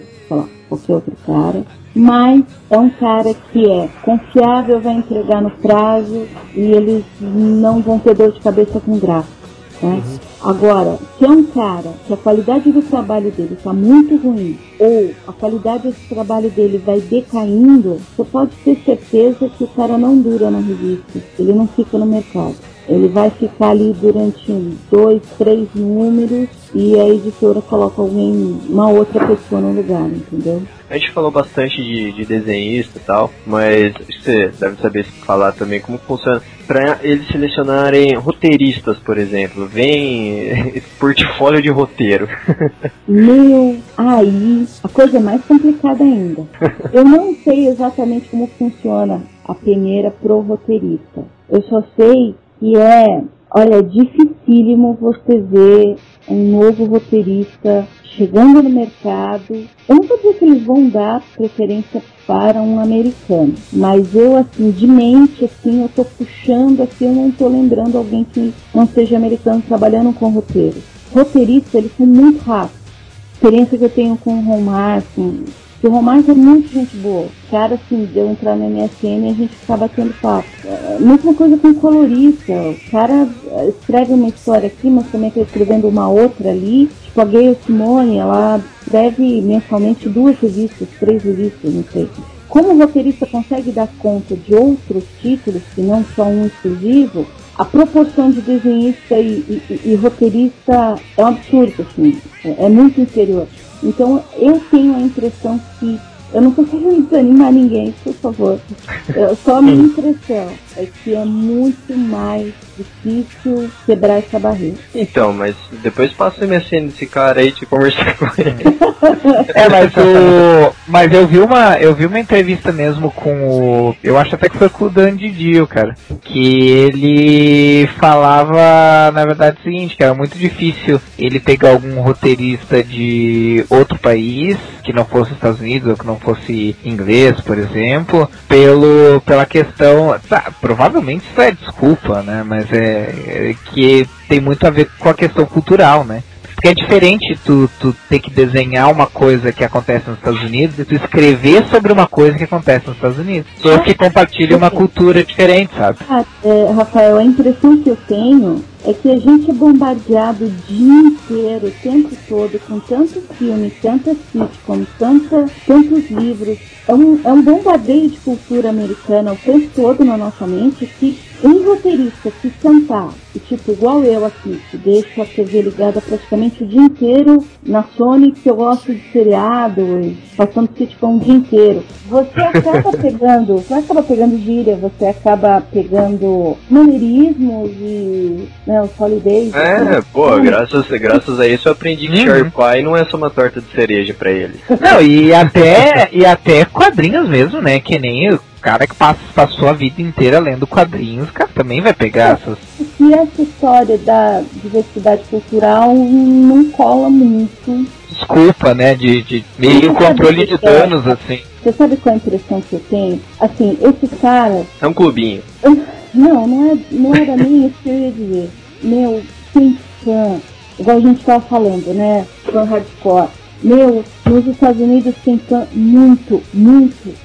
qualquer outro cara, mas é um cara que é confiável, vai entregar no prazo e eles não vão ter dor de cabeça com gráfico. Né? Uhum. Agora, se é um cara que a qualidade do trabalho dele está muito ruim, ou a qualidade desse trabalho dele vai decaindo, você pode ter certeza que o cara não dura na revista, ele não fica no mercado. Ele vai ficar ali durante dois, três números e a editora coloca alguém, uma outra pessoa no lugar, entendeu? A gente falou bastante de, de desenhista e tal, mas você deve saber falar também como funciona para eles selecionarem roteiristas, por exemplo. Vem <laughs> portfólio de roteiro. <laughs> Meu, aí a coisa é mais complicada ainda. Eu não sei exatamente como funciona a peneira pro roteirista. Eu só sei que é Olha, dificílimo você ver um novo roteirista chegando no mercado. Eu não vou dizer que eles vão dar preferência para um americano, mas eu, assim, de mente, assim, eu tô puxando, assim, eu não tô lembrando alguém que não seja americano trabalhando com roteiro. Roteiristas, eles são muito rápidos. Experiência que eu tenho com o Romar, assim, que o Romário é muito gente boa. Cara, assim, deu entrar no MSN e a gente ficava batendo papo. É, mesma coisa com o colorista. O cara é, escreve uma história aqui, mas também está escrevendo uma outra ali. Tipo, a Gayle Simone, ela escreve mensalmente duas revistas, três revistas, não sei. Como o roteirista consegue dar conta de outros títulos, que não só um exclusivo, a proporção de desenhista e, e, e roteirista é um absurdo, assim, é, é muito inferior. Então eu tenho a impressão que eu não querendo desanimar ninguém, por favor. Só a minha impressão é que é muito mais difícil quebrar essa barreira. Então, mas depois passa o MSN desse cara aí de conversar com ele. é, mas o. Mas eu vi uma. Eu vi uma entrevista mesmo com o. Eu acho até que foi com o Dan Didio, cara. Que ele falava, na verdade, o seguinte, que era muito difícil ele pegar algum roteirista de outro país, que não fosse Estados Unidos, ou que não fosse inglês, por exemplo, pelo, pela questão. Tá, provavelmente isso é desculpa, né? Mas é, é, que tem muito a ver com a questão cultural, né? Porque é diferente tu, tu ter que desenhar uma coisa que acontece nos Estados Unidos e tu escrever sobre uma coisa que acontece nos Estados Unidos. Pessoas que compartilham uma cultura diferente, sabe? Ah, é, Rafael, a impressão que eu tenho é que a gente é bombardeado o dia inteiro, o tempo todo, com tantos filmes, tantas sitcoms, tanta, tantos livros. É um, é um bombardeio de cultura americana o tempo todo na nossa mente que um roteirista que sentar, e, tipo, igual eu aqui, que deixo a TV ligada praticamente o dia inteiro na Sony, que eu gosto de seriado, passando sitcom o dia inteiro, você <laughs> acaba pegando, você acaba pegando gíria, você acaba pegando maneirismos e né, os holidays. É, pô, graças, graças a isso eu aprendi que uhum. Pie não é só uma torta de cereja pra ele. <laughs> Não, e até, e até quadrinhos mesmo, né? Que nem cara que passa, passou a vida inteira lendo quadrinhos, cara, também vai pegar essas. E essa história da diversidade cultural não cola muito. Desculpa, né? De, de meio controle de danos, assim. Você sabe qual é a impressão que eu tenho? Assim, esse cara. É um clubinho. Não, não, é, não era nem isso que eu ia dizer. Meu, sem fã, igual a gente tava falando, né? Fã hardcore meu, nos Estados Unidos tem muito, muito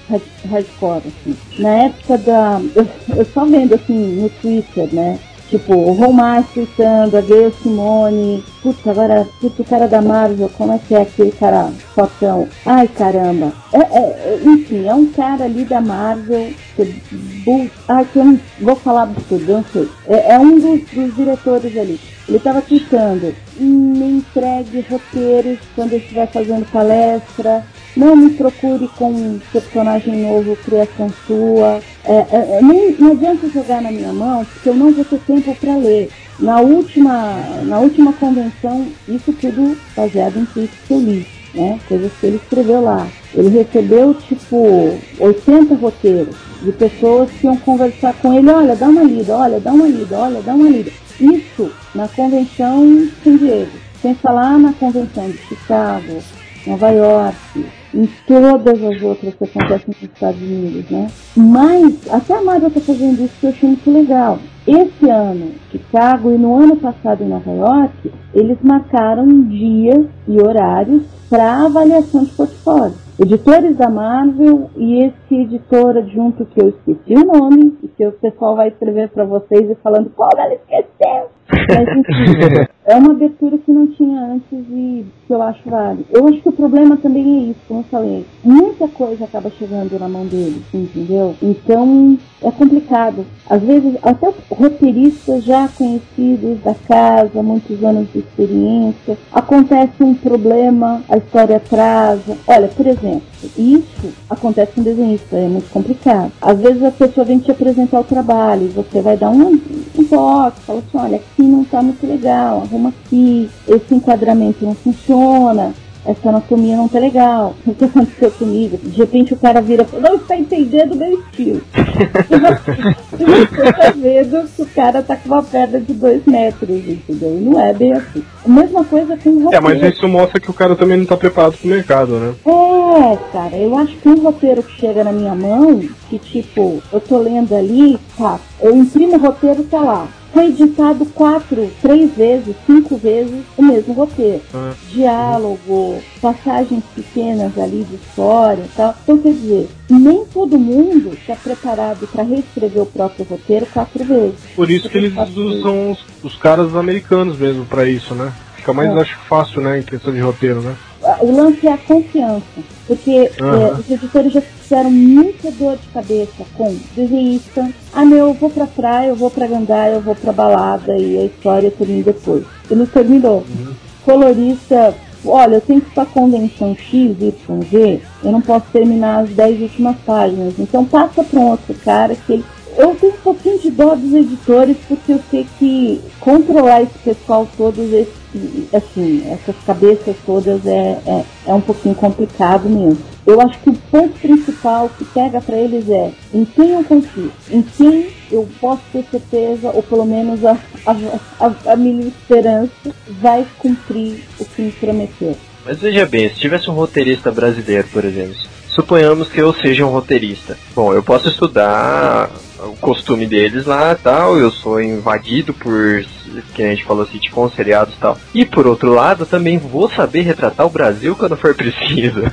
hardcore, assim. Na época da. Eu, <laughs> eu só vendo assim no Twitter, né? Tipo, o Romar tweetando, a Gayle Simone. Putz, agora, putz, o cara da Marvel, como é que é aquele cara fotão? Ai, caramba. É, é, é enfim, é um cara ali da Marvel. Que, bu, ai, que eu não vou falar absurdo, não sei. É, é um dos, dos diretores ali. Ele estava tweetando, me entregue roteiros quando eu estiver fazendo palestra, não me procure com personagem novo, criação sua. É, é, é, não, não adianta jogar na minha mão, porque eu não vou ter tempo para ler. Na última, na última convenção, isso tudo baseado em tweets que eu li, né? Coisas que ele escreveu lá. Ele recebeu, tipo, 80 roteiros de pessoas que iam conversar com ele. Olha, dá uma lida, olha, dá uma lida, olha, dá uma lida. Isso na convenção San Diego. Sem falar na convenção de Chicago, Nova York, em todas as outras que acontecem nos Estados Unidos, né? Mas até a Marvel está fazendo isso que eu achei muito legal. Esse ano, Chicago e no ano passado em Nova York, eles marcaram dias e horários para avaliação de portfólio editores da Marvel e esse editor adjunto que eu esqueci o nome e que o pessoal vai escrever para vocês e falando como ela esqueceu. Mas enfim, é uma abertura que não tinha antes e que eu acho válido. Eu acho que o problema também é isso, como eu falei. Muita coisa acaba chegando na mão deles, entendeu? Então é complicado. Às vezes, até roteiristas já conhecidos da casa, muitos anos de experiência, acontece um problema, a história atrasa. Olha, por exemplo, isso acontece com desenhista, é muito complicado. Às vezes a pessoa vem te apresentar o trabalho, você vai dar um, um toque, fala assim, olha, aqui não está muito legal, arruma aqui, esse enquadramento não funciona. essa anatomia não tá legal, <laughs> o que aconteceu comigo? De repente o cara vira e fala, não está entendendo o meu estilo. você tá vendo que o cara tá com uma perna de dois metros, entendeu? E não é bem assim. A mesma coisa com o É, roteiro. mas isso mostra que o cara também não tá preparado pro mercado, né? É, cara, eu acho que um roteiro que chega na minha mão, que tipo, eu tô lendo ali, tá, eu imprimo o roteiro, tá lá. Foi editado quatro, três vezes, cinco vezes o mesmo roteiro. Ah. Diálogo, passagens pequenas ali de história e tal. Então, quer dizer, nem todo mundo está preparado para reescrever o próprio roteiro quatro vezes. Por isso que eles usam os, os caras americanos mesmo pra isso, né? Fica mais, É. acho, fácil, né, em questão de roteiro, né? O lance é a confiança. Porque Aham. é, os editores já fizeram muita dor de cabeça com desenhista. Ah, meu, eu vou pra praia, eu vou pra gandaia, eu vou pra balada e a história termina depois. E não terminou. Colorista, olha, eu tenho que ir pra convenção X, Y, Z, eu não posso terminar as 10 últimas páginas. Então passa pra um outro cara que ele. Eu tenho um pouquinho de dó dos editores porque eu sei que controlar esse pessoal todos, esse, assim, essas cabeças todas é, é, é um pouquinho complicado mesmo. Eu acho que o ponto principal que pega pra eles é em quem eu confio, em quem eu posso ter certeza, ou pelo menos a, a, a, a minha esperança vai cumprir o que me prometeu. Mas veja bem, se tivesse um roteirista brasileiro, por exemplo, suponhamos que eu seja um roteirista. Bom, eu posso estudar o costume deles lá tal, eu sou invadido por, que a gente falou assim, tipo, seriados e tal. E por outro lado, também vou saber retratar o Brasil quando for preciso. <laughs>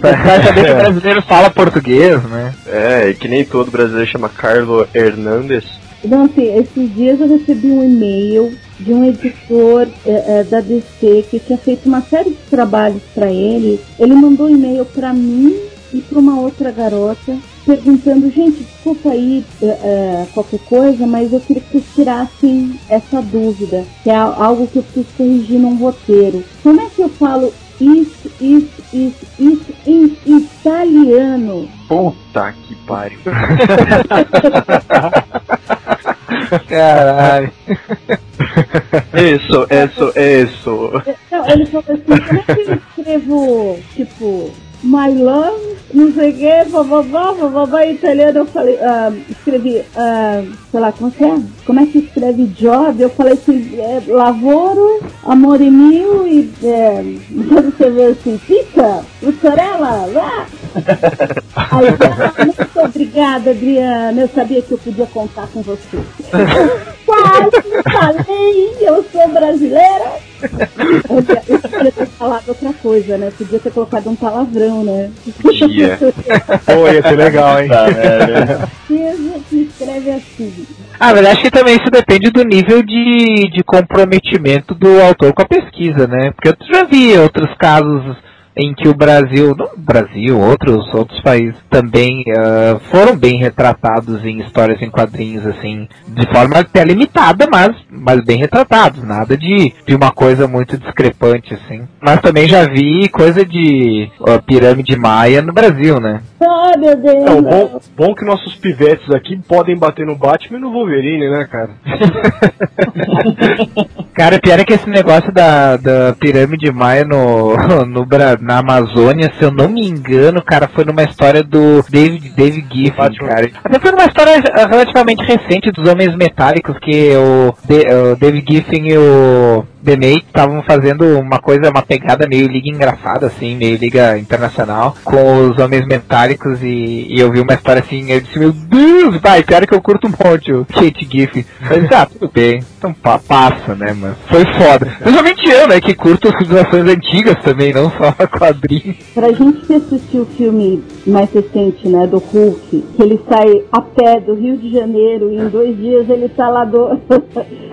Vai saber que o brasileiro fala português, né? É, e que nem todo brasileiro chama Carlo Hernandes. Dante, esses dias eu recebi um e-mail de um editor eh, eh, da DC que tinha feito uma série de trabalhos para ele. Ele mandou um e-mail para mim e para uma outra garota perguntando, gente, desculpa aí eh, eh, qualquer coisa, mas eu queria que vocês tirassem essa dúvida, que é algo que eu preciso corrigir num roteiro. Como é que eu falo isso, isso, isso, isso em italiano? Puta que pariu. <laughs> Caralho. Isso, isso, isso. Não, ele falou assim, como é que eu escrevo, tipo, my love, não sei o que, vovó, vovó em italiano, eu falei, ah, escrevi, ah, sei lá, como que é? Como é que escreve job? Eu falei assim, é, lavoro, amore mio e, é, você vê assim, pizza, mussarela, lá. <laughs> Aí eu falei, muito obrigada, Adriana, eu sabia que eu podia contar com você. <laughs> Quase falei, eu sou brasileira. Eu podia- eu podia ter falado outra coisa, né? Podia ter colocado um palavrão, né? Dia. Pô, ia ser legal, hein? Tá, né? Certeza que escreve assim. Ah, mas acho que também isso depende do nível de, de comprometimento do autor com a pesquisa, né? Porque eu já vi outros casos em que o Brasil, não Brasil, outros, outros países também ah, foram bem retratados em histórias em quadrinhos, assim, de forma até limitada, mas, mas bem retratados, nada de, de uma coisa muito discrepante, assim. Mas também já vi coisa de ah, pirâmide maia no Brasil, né? Ai, meu Deus. É, o bom, bom que nossos pivetes aqui podem bater no Batman e no Wolverine, né, cara? <laughs> Cara, pior é que esse negócio da, da pirâmide maia no, <laughs> no, Bra- na Amazônia, se eu não me engano, cara, foi numa história do David, David Giffen, cara. Até foi numa história relativamente recente dos Homens Metálicos, que o, De- o David Giffen e o Demate estavam fazendo uma coisa, uma pegada meio liga engraçada, assim, meio liga internacional, com os Homens Metálicos e, e eu vi uma história assim, eu disse, meu Deus, vai, pior que eu curto um monte o Kate. Eu disse, ah, tudo bem, então pa- passa, né, mano. Foi foda. Principalmente eu, né, que curto civilizações antigas também, não só <laughs> quadrinhos. Pra gente que assistiu o filme mais recente, né, do Hulk, que ele sai a pé do Rio de Janeiro e em dois dias ele tá lá do. <laughs>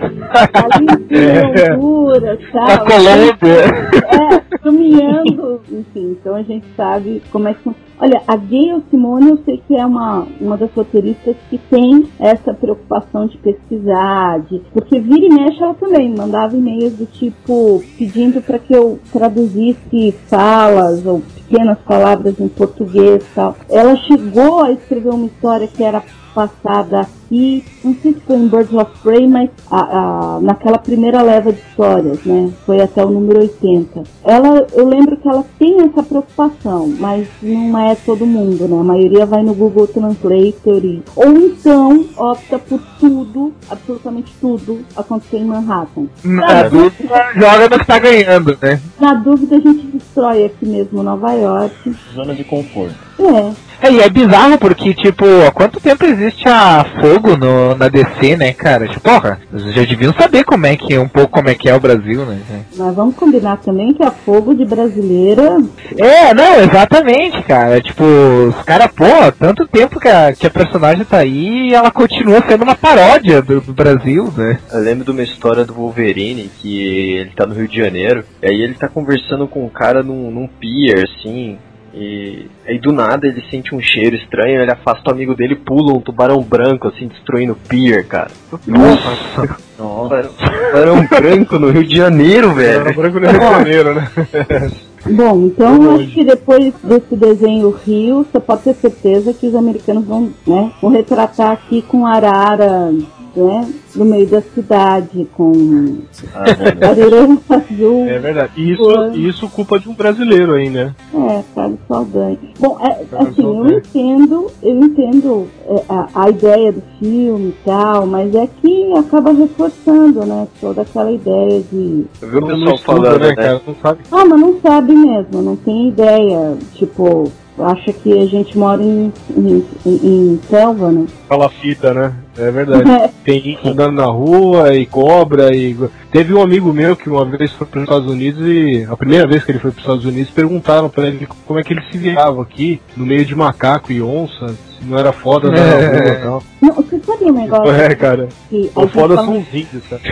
<laughs> ali em Honduras, Na tal. Colômbia. É, caminhando, enfim, então a gente sabe como é que. Olha, a Gayle Simone eu sei que é uma, uma das roteiristas que tem essa preocupação de pesquisar, de, porque vira e mexe ela também mandava e-mails do tipo pedindo para que eu traduzisse falas ou pequenas palavras em português e tal. Ela chegou a escrever uma história que era passada aqui, não sei se foi em Birds of Prey, mas a, a, naquela primeira leva de histórias, né? Foi até o número 80. Ela, eu lembro que ela tem essa preocupação, mas não é todo mundo, né? A maioria vai no Google Translator e, ou então opta por tudo, absolutamente tudo, acontecer em Manhattan. Na dúvida, joga no que tá ganhando, né? Na dúvida, a gente destrói aqui mesmo Nova York. Zona de conforto. É. É, e é bizarro porque, tipo, há quanto tempo existe a fogo no, na DC, né, cara? Tipo, porra, vocês já deviam saber como é que, um pouco como é que é o Brasil, né? Mas vamos combinar também que a fogo de brasileira É, não, exatamente, cara. Tipo, os caras, pô, tanto tempo que a, que a personagem tá aí e ela continua sendo uma paródia do, do Brasil, né? Eu lembro de uma história do Wolverine, que ele tá no Rio de Janeiro, e aí ele tá conversando com um cara num, num pier, assim, e aí do nada ele sente um cheiro estranho, ele afasta o amigo dele e pula um tubarão branco, assim, destruindo o pier, cara. Nossa. Tubarão, tubarão branco no Rio de Janeiro, velho. branco no Rio de Janeiro, né? <laughs> Bom, então acho que depois desse desenho Rio, você pode ter certeza que os americanos vão, né, vão retratar aqui com arara, né, no meio da cidade, com Ah, né? <laughs> areia azul. É verdade. E isso, isso culpa de um brasileiro aí, né? É, Carlos Saldanha. Bom, é, assim, eu entendo, eu entendo é, a, a ideia do filme e tal, mas é que acaba reforçando, né, toda aquela ideia de Eu vi o Não pessoal falando, né? cara? Não sabe. Ah, mas não sabe mesmo, não tem ideia. Tipo, acha que a gente mora em, em, em- em selva, né? Fala fita, né? É verdade. <laughs> Tem índio andando na rua e cobra e. Teve um amigo meu que uma vez foi para os Estados Unidos e a primeira vez que ele foi para os Estados Unidos perguntaram para ele como é que ele se virava aqui no meio de macaco e onça, se não era foda andar na rua e tal. <laughs> Não, você sabe um negócio É, cara. que O gente foda fala- são os índios, cara. <laughs>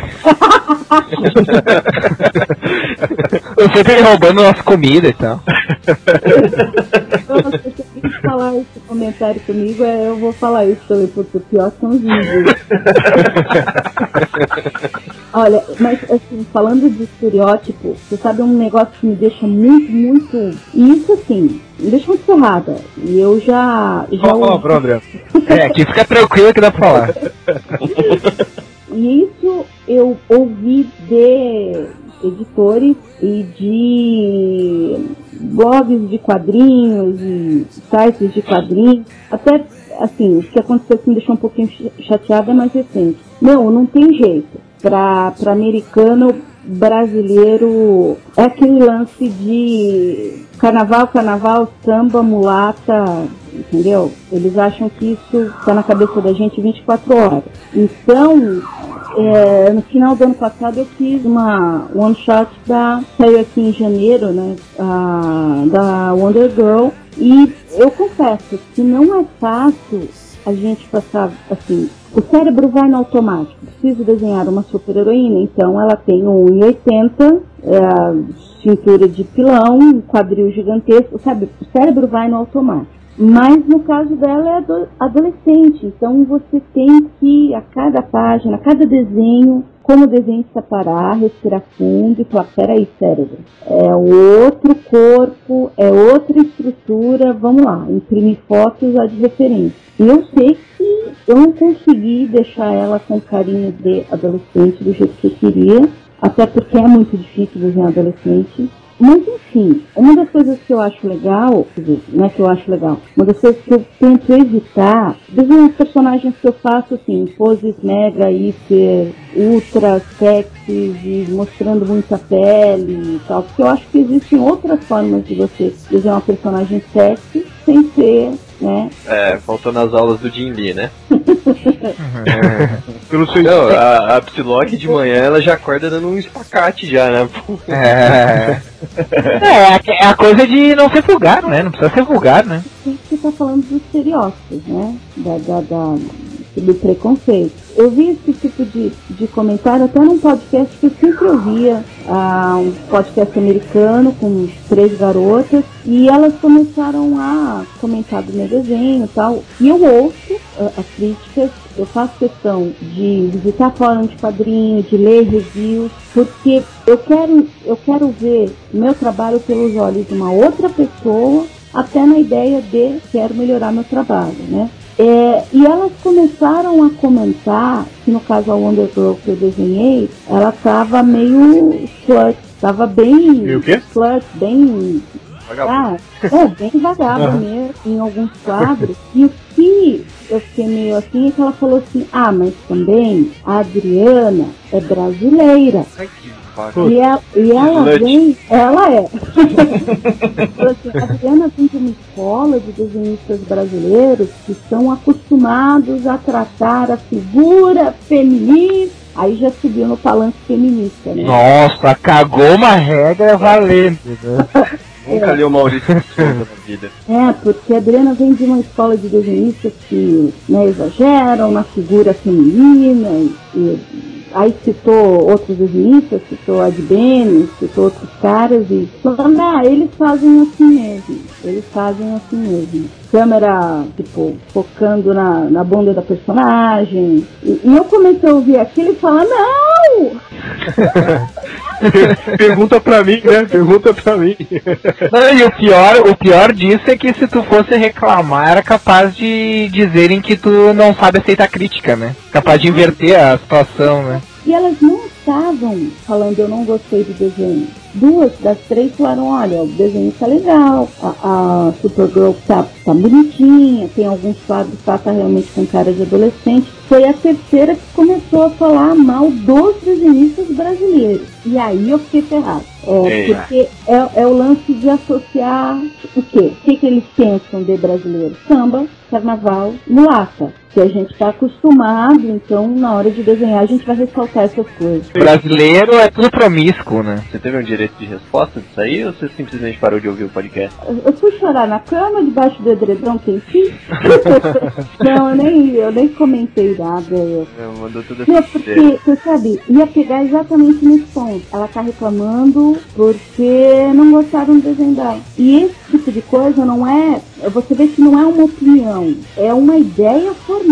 Eu sempre roubando nossa comida e tal. Falar esse comentário comigo, é, eu vou falar isso também, porque o pior são os índios. <laughs> Olha, mas assim, falando de estereótipo, você sabe um negócio que me deixa muito, muito. E isso assim, me deixa muito ferrada. E eu já. já palavrão, André. <laughs> É, aqui fica tranquilo que dá pra falar. <laughs> E isso eu ouvi de editores e de blogs de quadrinhos e sites de quadrinhos. Até, assim, o que aconteceu que me deixou um pouquinho ch- chateada é mais recente. Não, não tem jeito. Para americano, brasileiro, é aquele lance de carnaval, carnaval, samba, mulata, entendeu? Eles acham que isso está na cabeça da gente 24 horas. Então, é, no final do ano passado eu fiz uma one shot da saiu aqui em janeiro, né? a- da Wonder Girl e eu confesso que não é fácil a gente passar assim. O cérebro vai no automático. Preciso desenhar uma super heroína, então ela tem 1,80, é, cintura de pilão, quadril gigantesco, sabe? O cérebro vai no automático. Mas no caso dela é ado- adolescente, então você tem que, a cada página, a cada desenho, como o desenho separar, respirar fundo e falar, peraí, cérebro, é outro corpo, é outra estrutura, vamos lá, imprimir fotos usar de referência. E eu sei que eu não consegui deixar ela com carinho de adolescente do jeito que eu queria, até porque é muito difícil desenhar adolescente. Mas enfim, uma das coisas que eu acho legal, não é que eu acho legal, uma das coisas que eu tento evitar, desenhar os personagens que eu faço assim, poses mega, hiper, ultra sexys e mostrando muita pele e tal, porque eu acho que existem outras formas de você desenhar uma personagem sexy sem ser, né? É, faltou nas aulas do Jim Lee, né? <laughs> Pelo seu Não, a, a Psylocke de manhã ela já acorda dando um espacate já, né? É. <laughs> É, a- é a coisa de não ser vulgar, né? Não precisa ser vulgar, né? A gente está falando dos estereótipos, né? Da, da, da- do preconceito. eu vi esse tipo de, de comentário até num podcast que eu sempre ouvia, ah, um podcast americano com três garotas, e elas começaram a comentar do meu desenho e tal. E eu ouço as críticas, eu faço questão de visitar fórum de quadrinho, de ler reviews, porque eu quero, eu quero ver meu trabalho pelos olhos de uma outra pessoa, até na ideia de quero melhorar meu trabalho, né? É, e elas começaram a comentar que no caso a Wonder Girl que eu desenhei, ela tava meio slut, tava bem Meio quê? slut, bem Vagabundo. ah, é, bem vagaba <laughs> mesmo, em alguns quadros. E o que eu fiquei meio assim é que ela falou assim, ah, mas também a Adriana é brasileira. Ai. E ela, e ela vem, ela é. <laughs> Assim, a Adriana vem de uma escola de desenhistas brasileiros que estão acostumados a tratar a figura feminina. Aí já subiu no palanque feminista, né? Nossa, cagou uma regra valendo. Né? <laughs> Nunca li o Maurício <laughs> na vida. É, porque a Adriana vem de uma escola de desenhistas que né, exageram na figura feminina, e, e aí citou outros desenhistas, citou a Bene, citou outros caras, e falando, ah, eles fazem assim mesmo, eles fazem assim mesmo. Câmera, tipo, focando na, na bunda da personagem. E, e eu comecei a ouvir aquilo e falar, não! <laughs> Pergunta pra mim, né? Pergunta pra mim. Não, e o pior, o pior disso é que se tu fosse reclamar, era capaz de dizerem que tu não sabe aceitar crítica, né? Capaz de inverter a situação, né? E elas não estavam falando eu não gostei do desenho. Duas das três falaram, olha, o desenho tá legal, a, a Supergirl tá, tá bonitinha, tem alguns quadros que tá, tá realmente com cara de adolescente. Foi a terceira que começou a falar mal dos desenhistas brasileiros. E aí eu fiquei ferrado. É, porque é, é o lance de associar o quê? O que, que eles pensam de brasileiro? Samba, carnaval, mulata. Que a gente está acostumado, então na hora de desenhar a gente vai ressaltar essas coisas. Brasileiro é tudo promíscuo, né? Você teve um direito de resposta disso aí ou você simplesmente parou de ouvir o podcast? Eu- Eu fui chorar na cama, debaixo do edredom quentinho. <laughs> Não, eu nem, eu nem comentei nada. Eu... É, mandou tudo Não, assim. porque, você sabe, ia pegar exatamente nesse ponto. Ela tá reclamando porque não gostaram do desenho dela. E esse tipo de coisa não é. Você vê que não é uma opinião, é uma ideia formada.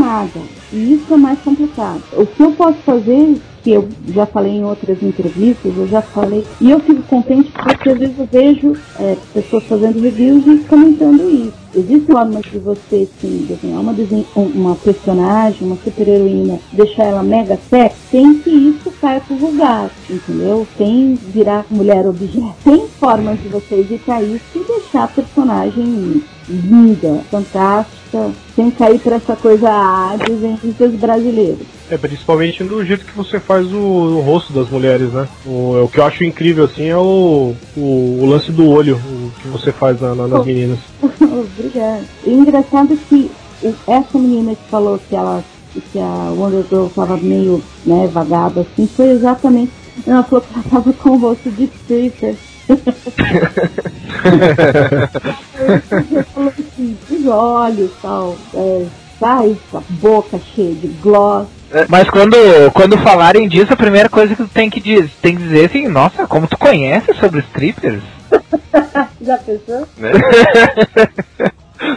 E isso é mais complicado. O que eu posso fazer, que eu já falei em outras entrevistas, eu já falei, e eu fico contente porque às vezes eu vejo é, pessoas fazendo reviews e comentando isso. Existe formas de você sim, desenhar uma, uma personagem, uma super heroína, deixar ela mega sexy, sem que isso caia pro vulgar, entendeu? Sem virar mulher objeto. <laughs> Tem formas de você editar isso e deixar a personagem linda, fantástica, sem cair pra essa coisa ah, desenhistas brasileiros. É, principalmente do jeito que você faz o, o rosto das mulheres, né? O, o que eu acho incrível, assim, é o, o, o lance do olho, o que você faz na- na- nas meninas. <laughs> Obrigada. E o engraçado é que essa menina que falou que ela que a Wonder Girl tava meio né, vagada assim, foi exatamente. Ela falou que ela tava com o rosto de stripper. Falou assim, os olhos tal, é, sai a boca cheia de gloss. Mas quando, quando falarem disso, a primeira coisa que tu tem que, diz, tem que dizer assim, nossa, como tu conhece sobre strippers? <laughs> Já pensou? <laughs>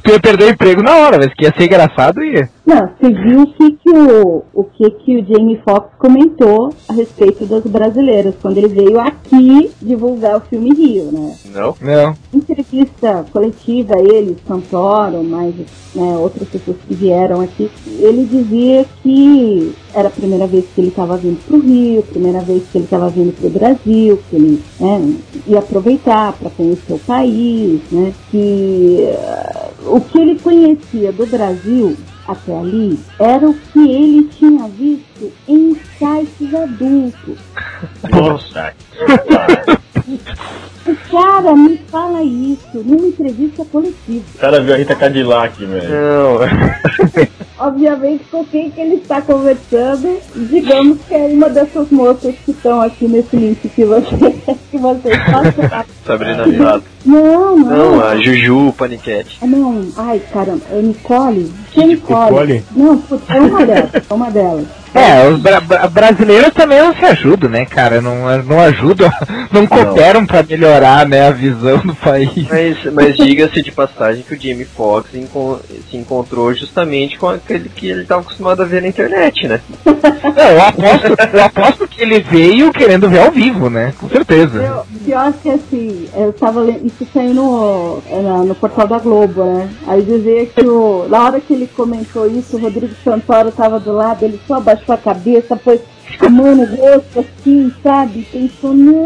Ia perder o emprego na hora, mas que ia ser engraçado ia. Não, você viu o que, que o, o que, que o Jamie Foxx comentou a respeito das brasileiras, quando ele veio aqui divulgar o filme Rio, né? Não? Não. entrevista coletiva, ele, Santoro, mais né, outras pessoas que vieram aqui, ele dizia que era a primeira vez que ele estava vindo para o Rio, primeira vez que ele estava vindo para o Brasil, que ele né, ia aproveitar para conhecer o país, né, que eh, o que ele conhecia do Brasil até ali era o que ele tinha visto em sites adultos. <laughs> Nossa. O cara me fala isso numa entrevista coletiva. O cara viu a Rita Cadillac, velho. Não. <laughs> Obviamente, com quem que ele está conversando, digamos que é uma dessas moças que estão aqui nesse link que você, <laughs> que vocês passaram. Sabrina Sato. Não, não. Não, a Juju Paniquete. Ah, Não, ai caramba, é Nicole? Que Nicole? Nicole? Não, putz, é uma delas, é uma delas. É, os bra- bra- brasileiros também não se ajudam, né, cara? Não, não ajudam, <laughs> não cooperam pra melhorar, né, a visão do país. Mas, mas diga-se de passagem que o Jamie Foxx encon- se encontrou justamente com aquele que ele estava acostumado a ver na internet, né? Eu aposto, eu aposto que ele veio querendo ver ao vivo, né? Com certeza. Eu, pior que assim, eu tava lendo, isso saiu no, no portal da Globo, né? Aí dizia que o, na hora que ele comentou isso, o Rodrigo Santoro tava do lado, ele só abaixou a cabeça, foi a mão no rosto, assim, sabe? Pensou, não,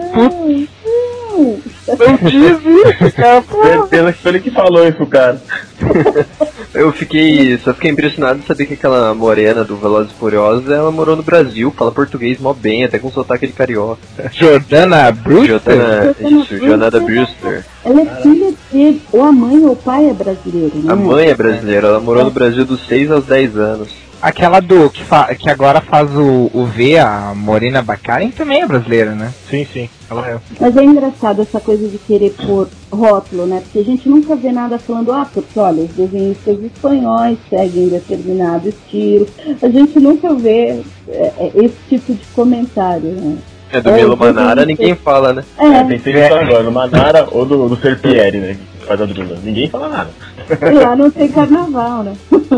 não. Não disse, cara, <laughs> pelo pelo que falou isso, cara. <laughs> Eu fiquei. Só fiquei impressionado de saber que aquela morena do Velozes e Furiosos, ela morou no Brasil, fala português mó bem, até com sotaque de carioca. Jordana Brewster? Jordana, Jordana isso, Jornada Brewster. Brewster. Ela é filha dele, ou a mãe ou o pai é brasileiro, né? A mãe é brasileira, ela morou no Brasil dos 6 aos 10 anos. Aquela do que, fa- que agora faz o, o V, a Morena Baccarin, também é brasileira, né? Sim, sim. Ela é. Mas é engraçado essa coisa de querer pôr rótulo, né? Porque a gente nunca vê nada falando, ah, porque olha, os desenhistas espanhóis seguem determinado estilo. A gente nunca vê é, é, esse tipo de comentário, né? É do É, Milo Manara, entendi. ninguém fala, né? É, É, tem que ser isso agora, do Manara ou do, do Serpieri, né? Que faz a Drula. Ninguém fala nada. e lá não tem carnaval, né? <laughs>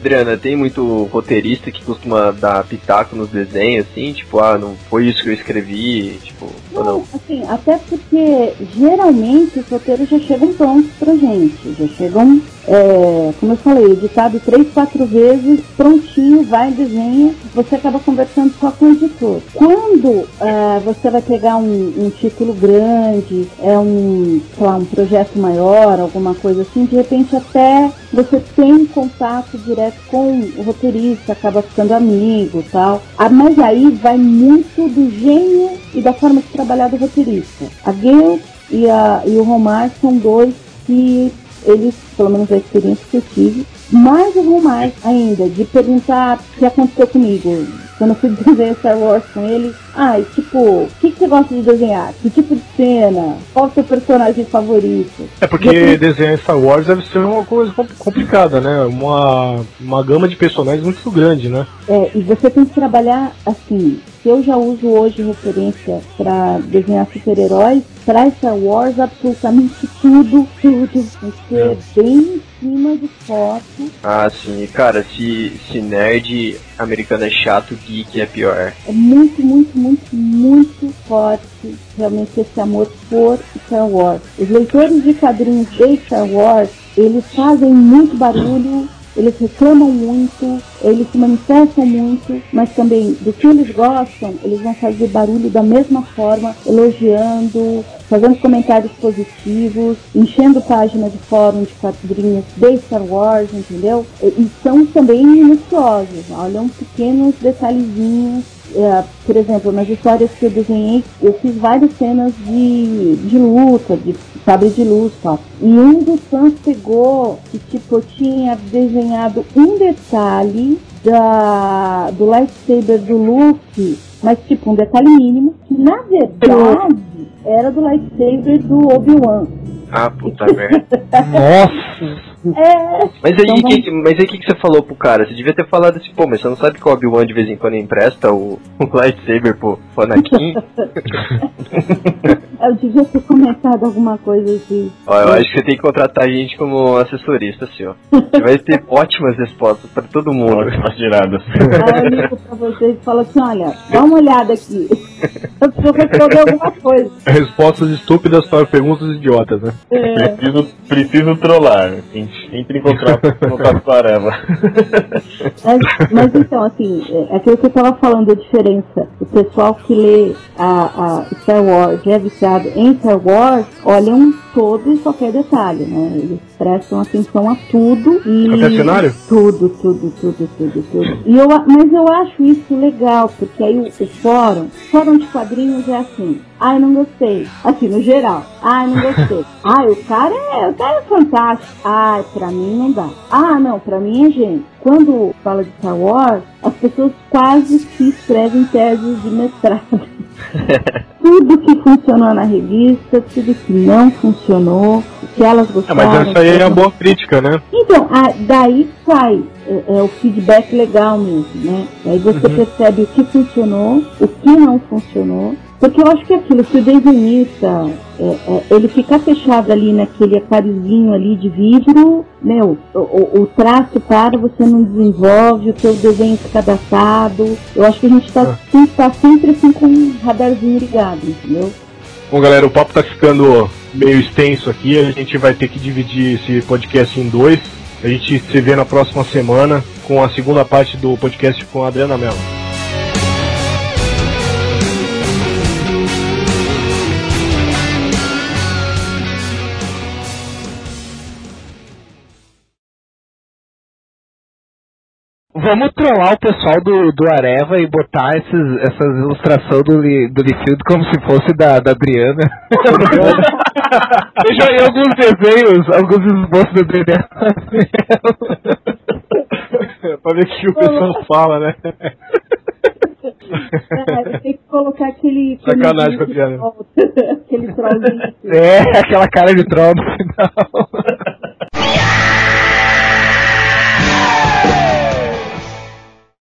Adriana, tem muito roteirista que costuma dar pitaco nos desenhos, assim, tipo, ah, não foi isso que eu escrevi, tipo, ou não. Não, assim, até porque geralmente os roteiros já chegam prontos pra gente. Já chegam, é, como eu falei, editado três, quatro vezes, prontinho, vai, desenha, você acaba conversando só com o editor. Quando é, você vai pegar um, um título grande, é um, sei lá, um projeto maior, alguma coisa assim, de repente até você tem contato direto com o roteirista, acaba ficando amigo tal. Ah, mas aí vai muito do gênio e da forma de trabalhar do roteirista. A Gail e, a, e o Romar são dois que eles, pelo menos a experiência que eu tive, mais o Romar ainda, de perguntar o que aconteceu comigo. Quando eu fui <laughs> desenhar Star Wars com ele, ai, tipo, o que, que você gosta de desenhar? Que tipo de cena? Qual o seu personagem favorito? É porque desenhar Star Wars deve ser uma coisa compl- complicada, né? Uma, uma gama de personagens muito grande, né? É, e você tem que trabalhar assim. Se eu já uso hoje referência para desenhar super-heróis, para Star Wars, absolutamente tudo, tudo vai ser bem em cima de foto. Ah, sim, cara, se, se nerd americano é chato, geek é pior. É muito, muito, muito, muito forte realmente esse amor por Star Wars. Os leitores de quadrinhos de Star Wars, eles fazem muito barulho, eles reclamam muito, eles se manifestam muito, mas também do que eles gostam, eles vão fazer barulho da mesma forma, elogiando, fazendo comentários positivos, enchendo página de fórum de quadrinhos de Star Wars, entendeu? E, e são também minuciosos, olham pequenos detalhezinhos é, por exemplo, nas histórias que eu desenhei, eu fiz várias cenas de, de luta, de sabre de luz, tal. E um dos fãs pegou que, tipo, eu tinha desenhado um detalhe da, do lightsaber do Luke, mas, tipo, um detalhe mínimo, que, na verdade, era do lightsaber do Obi-Wan. Ah, puta <laughs> merda. Nossa! É, Mas aí, Então que, mas aí o que, que você falou pro cara? Você devia ter falado assim, pô, mas você não sabe que o Obi-Wan de vez em quando empresta o, o lightsaber pro, pro Anakin? <laughs> eu devia ter comentado alguma coisa assim. Ó, eu acho que você tem que contratar a gente como assessorista, assim, ó. Você vai ter <laughs> ótimas respostas pra todo mundo. Ótimas tiradas. Aí eu ligo pra vocês e falo assim, olha, dá uma olhada aqui. <laughs> Eu preciso responder alguma coisa. Respostas estúpidas para perguntas idiotas, né? É, Preciso, preciso trollar. Entre em contato contato com a Areva. <laughs> mas, mas então, assim, é aquilo que eu tava falando, a diferença. O pessoal que lê a, a Star Wars e é viciado em Star Wars, olham todo e qualquer detalhe, né? Eles prestam atenção a tudo e. Até cenário? Tudo, tudo, tudo, tudo, tudo. E eu, mas eu acho isso legal, porque aí o, o fórum, fórum de quadrinhos é assim. Ai, não gostei. Assim, no geral. Ai, não gostei. <laughs> Ai, o cara é, o cara é fantástico. Ai, pra mim não dá. Ah, não, pra mim é gente. Quando fala de Star Wars, as pessoas quase que escrevem teses de mestrado. <laughs> tudo que funcionou na revista, tudo que não funcionou, o que elas É, gostaram. mas essa aí é o que a não boa crítica, né? então, a- daí sai é, é o feedback legal mesmo, né? Aí você Uhum. percebe o que funcionou, o que não funcionou. Porque eu acho que é aquilo, se o desenhista é, é, ele ficar fechado ali naquele aquáriozinho ali de vidro, meu, o, o- o traço para, você não desenvolve, o teu desenho fica datado. Eu acho que a gente tá, Ah. tem que estar sempre assim com um radarzinho ligado, entendeu? Bom, galera, o papo tá ficando meio extenso aqui. A gente vai ter que dividir esse podcast em dois. A gente se vê na próxima semana com a segunda parte do podcast com a Adriana Mello. Vamos trollar o pessoal do, do Areva e botar esses, essas ilustrações do, Li- do Lifield como se fosse da, da Adriana. Eu já alguns desenhos, alguns esboços do Adriana. pra ver o que o pessoal fala, né? É, tem que colocar aquele. Sacanagem com a Adriana. aquele trollzinho. É, aquela cara de troll no final. <laughs>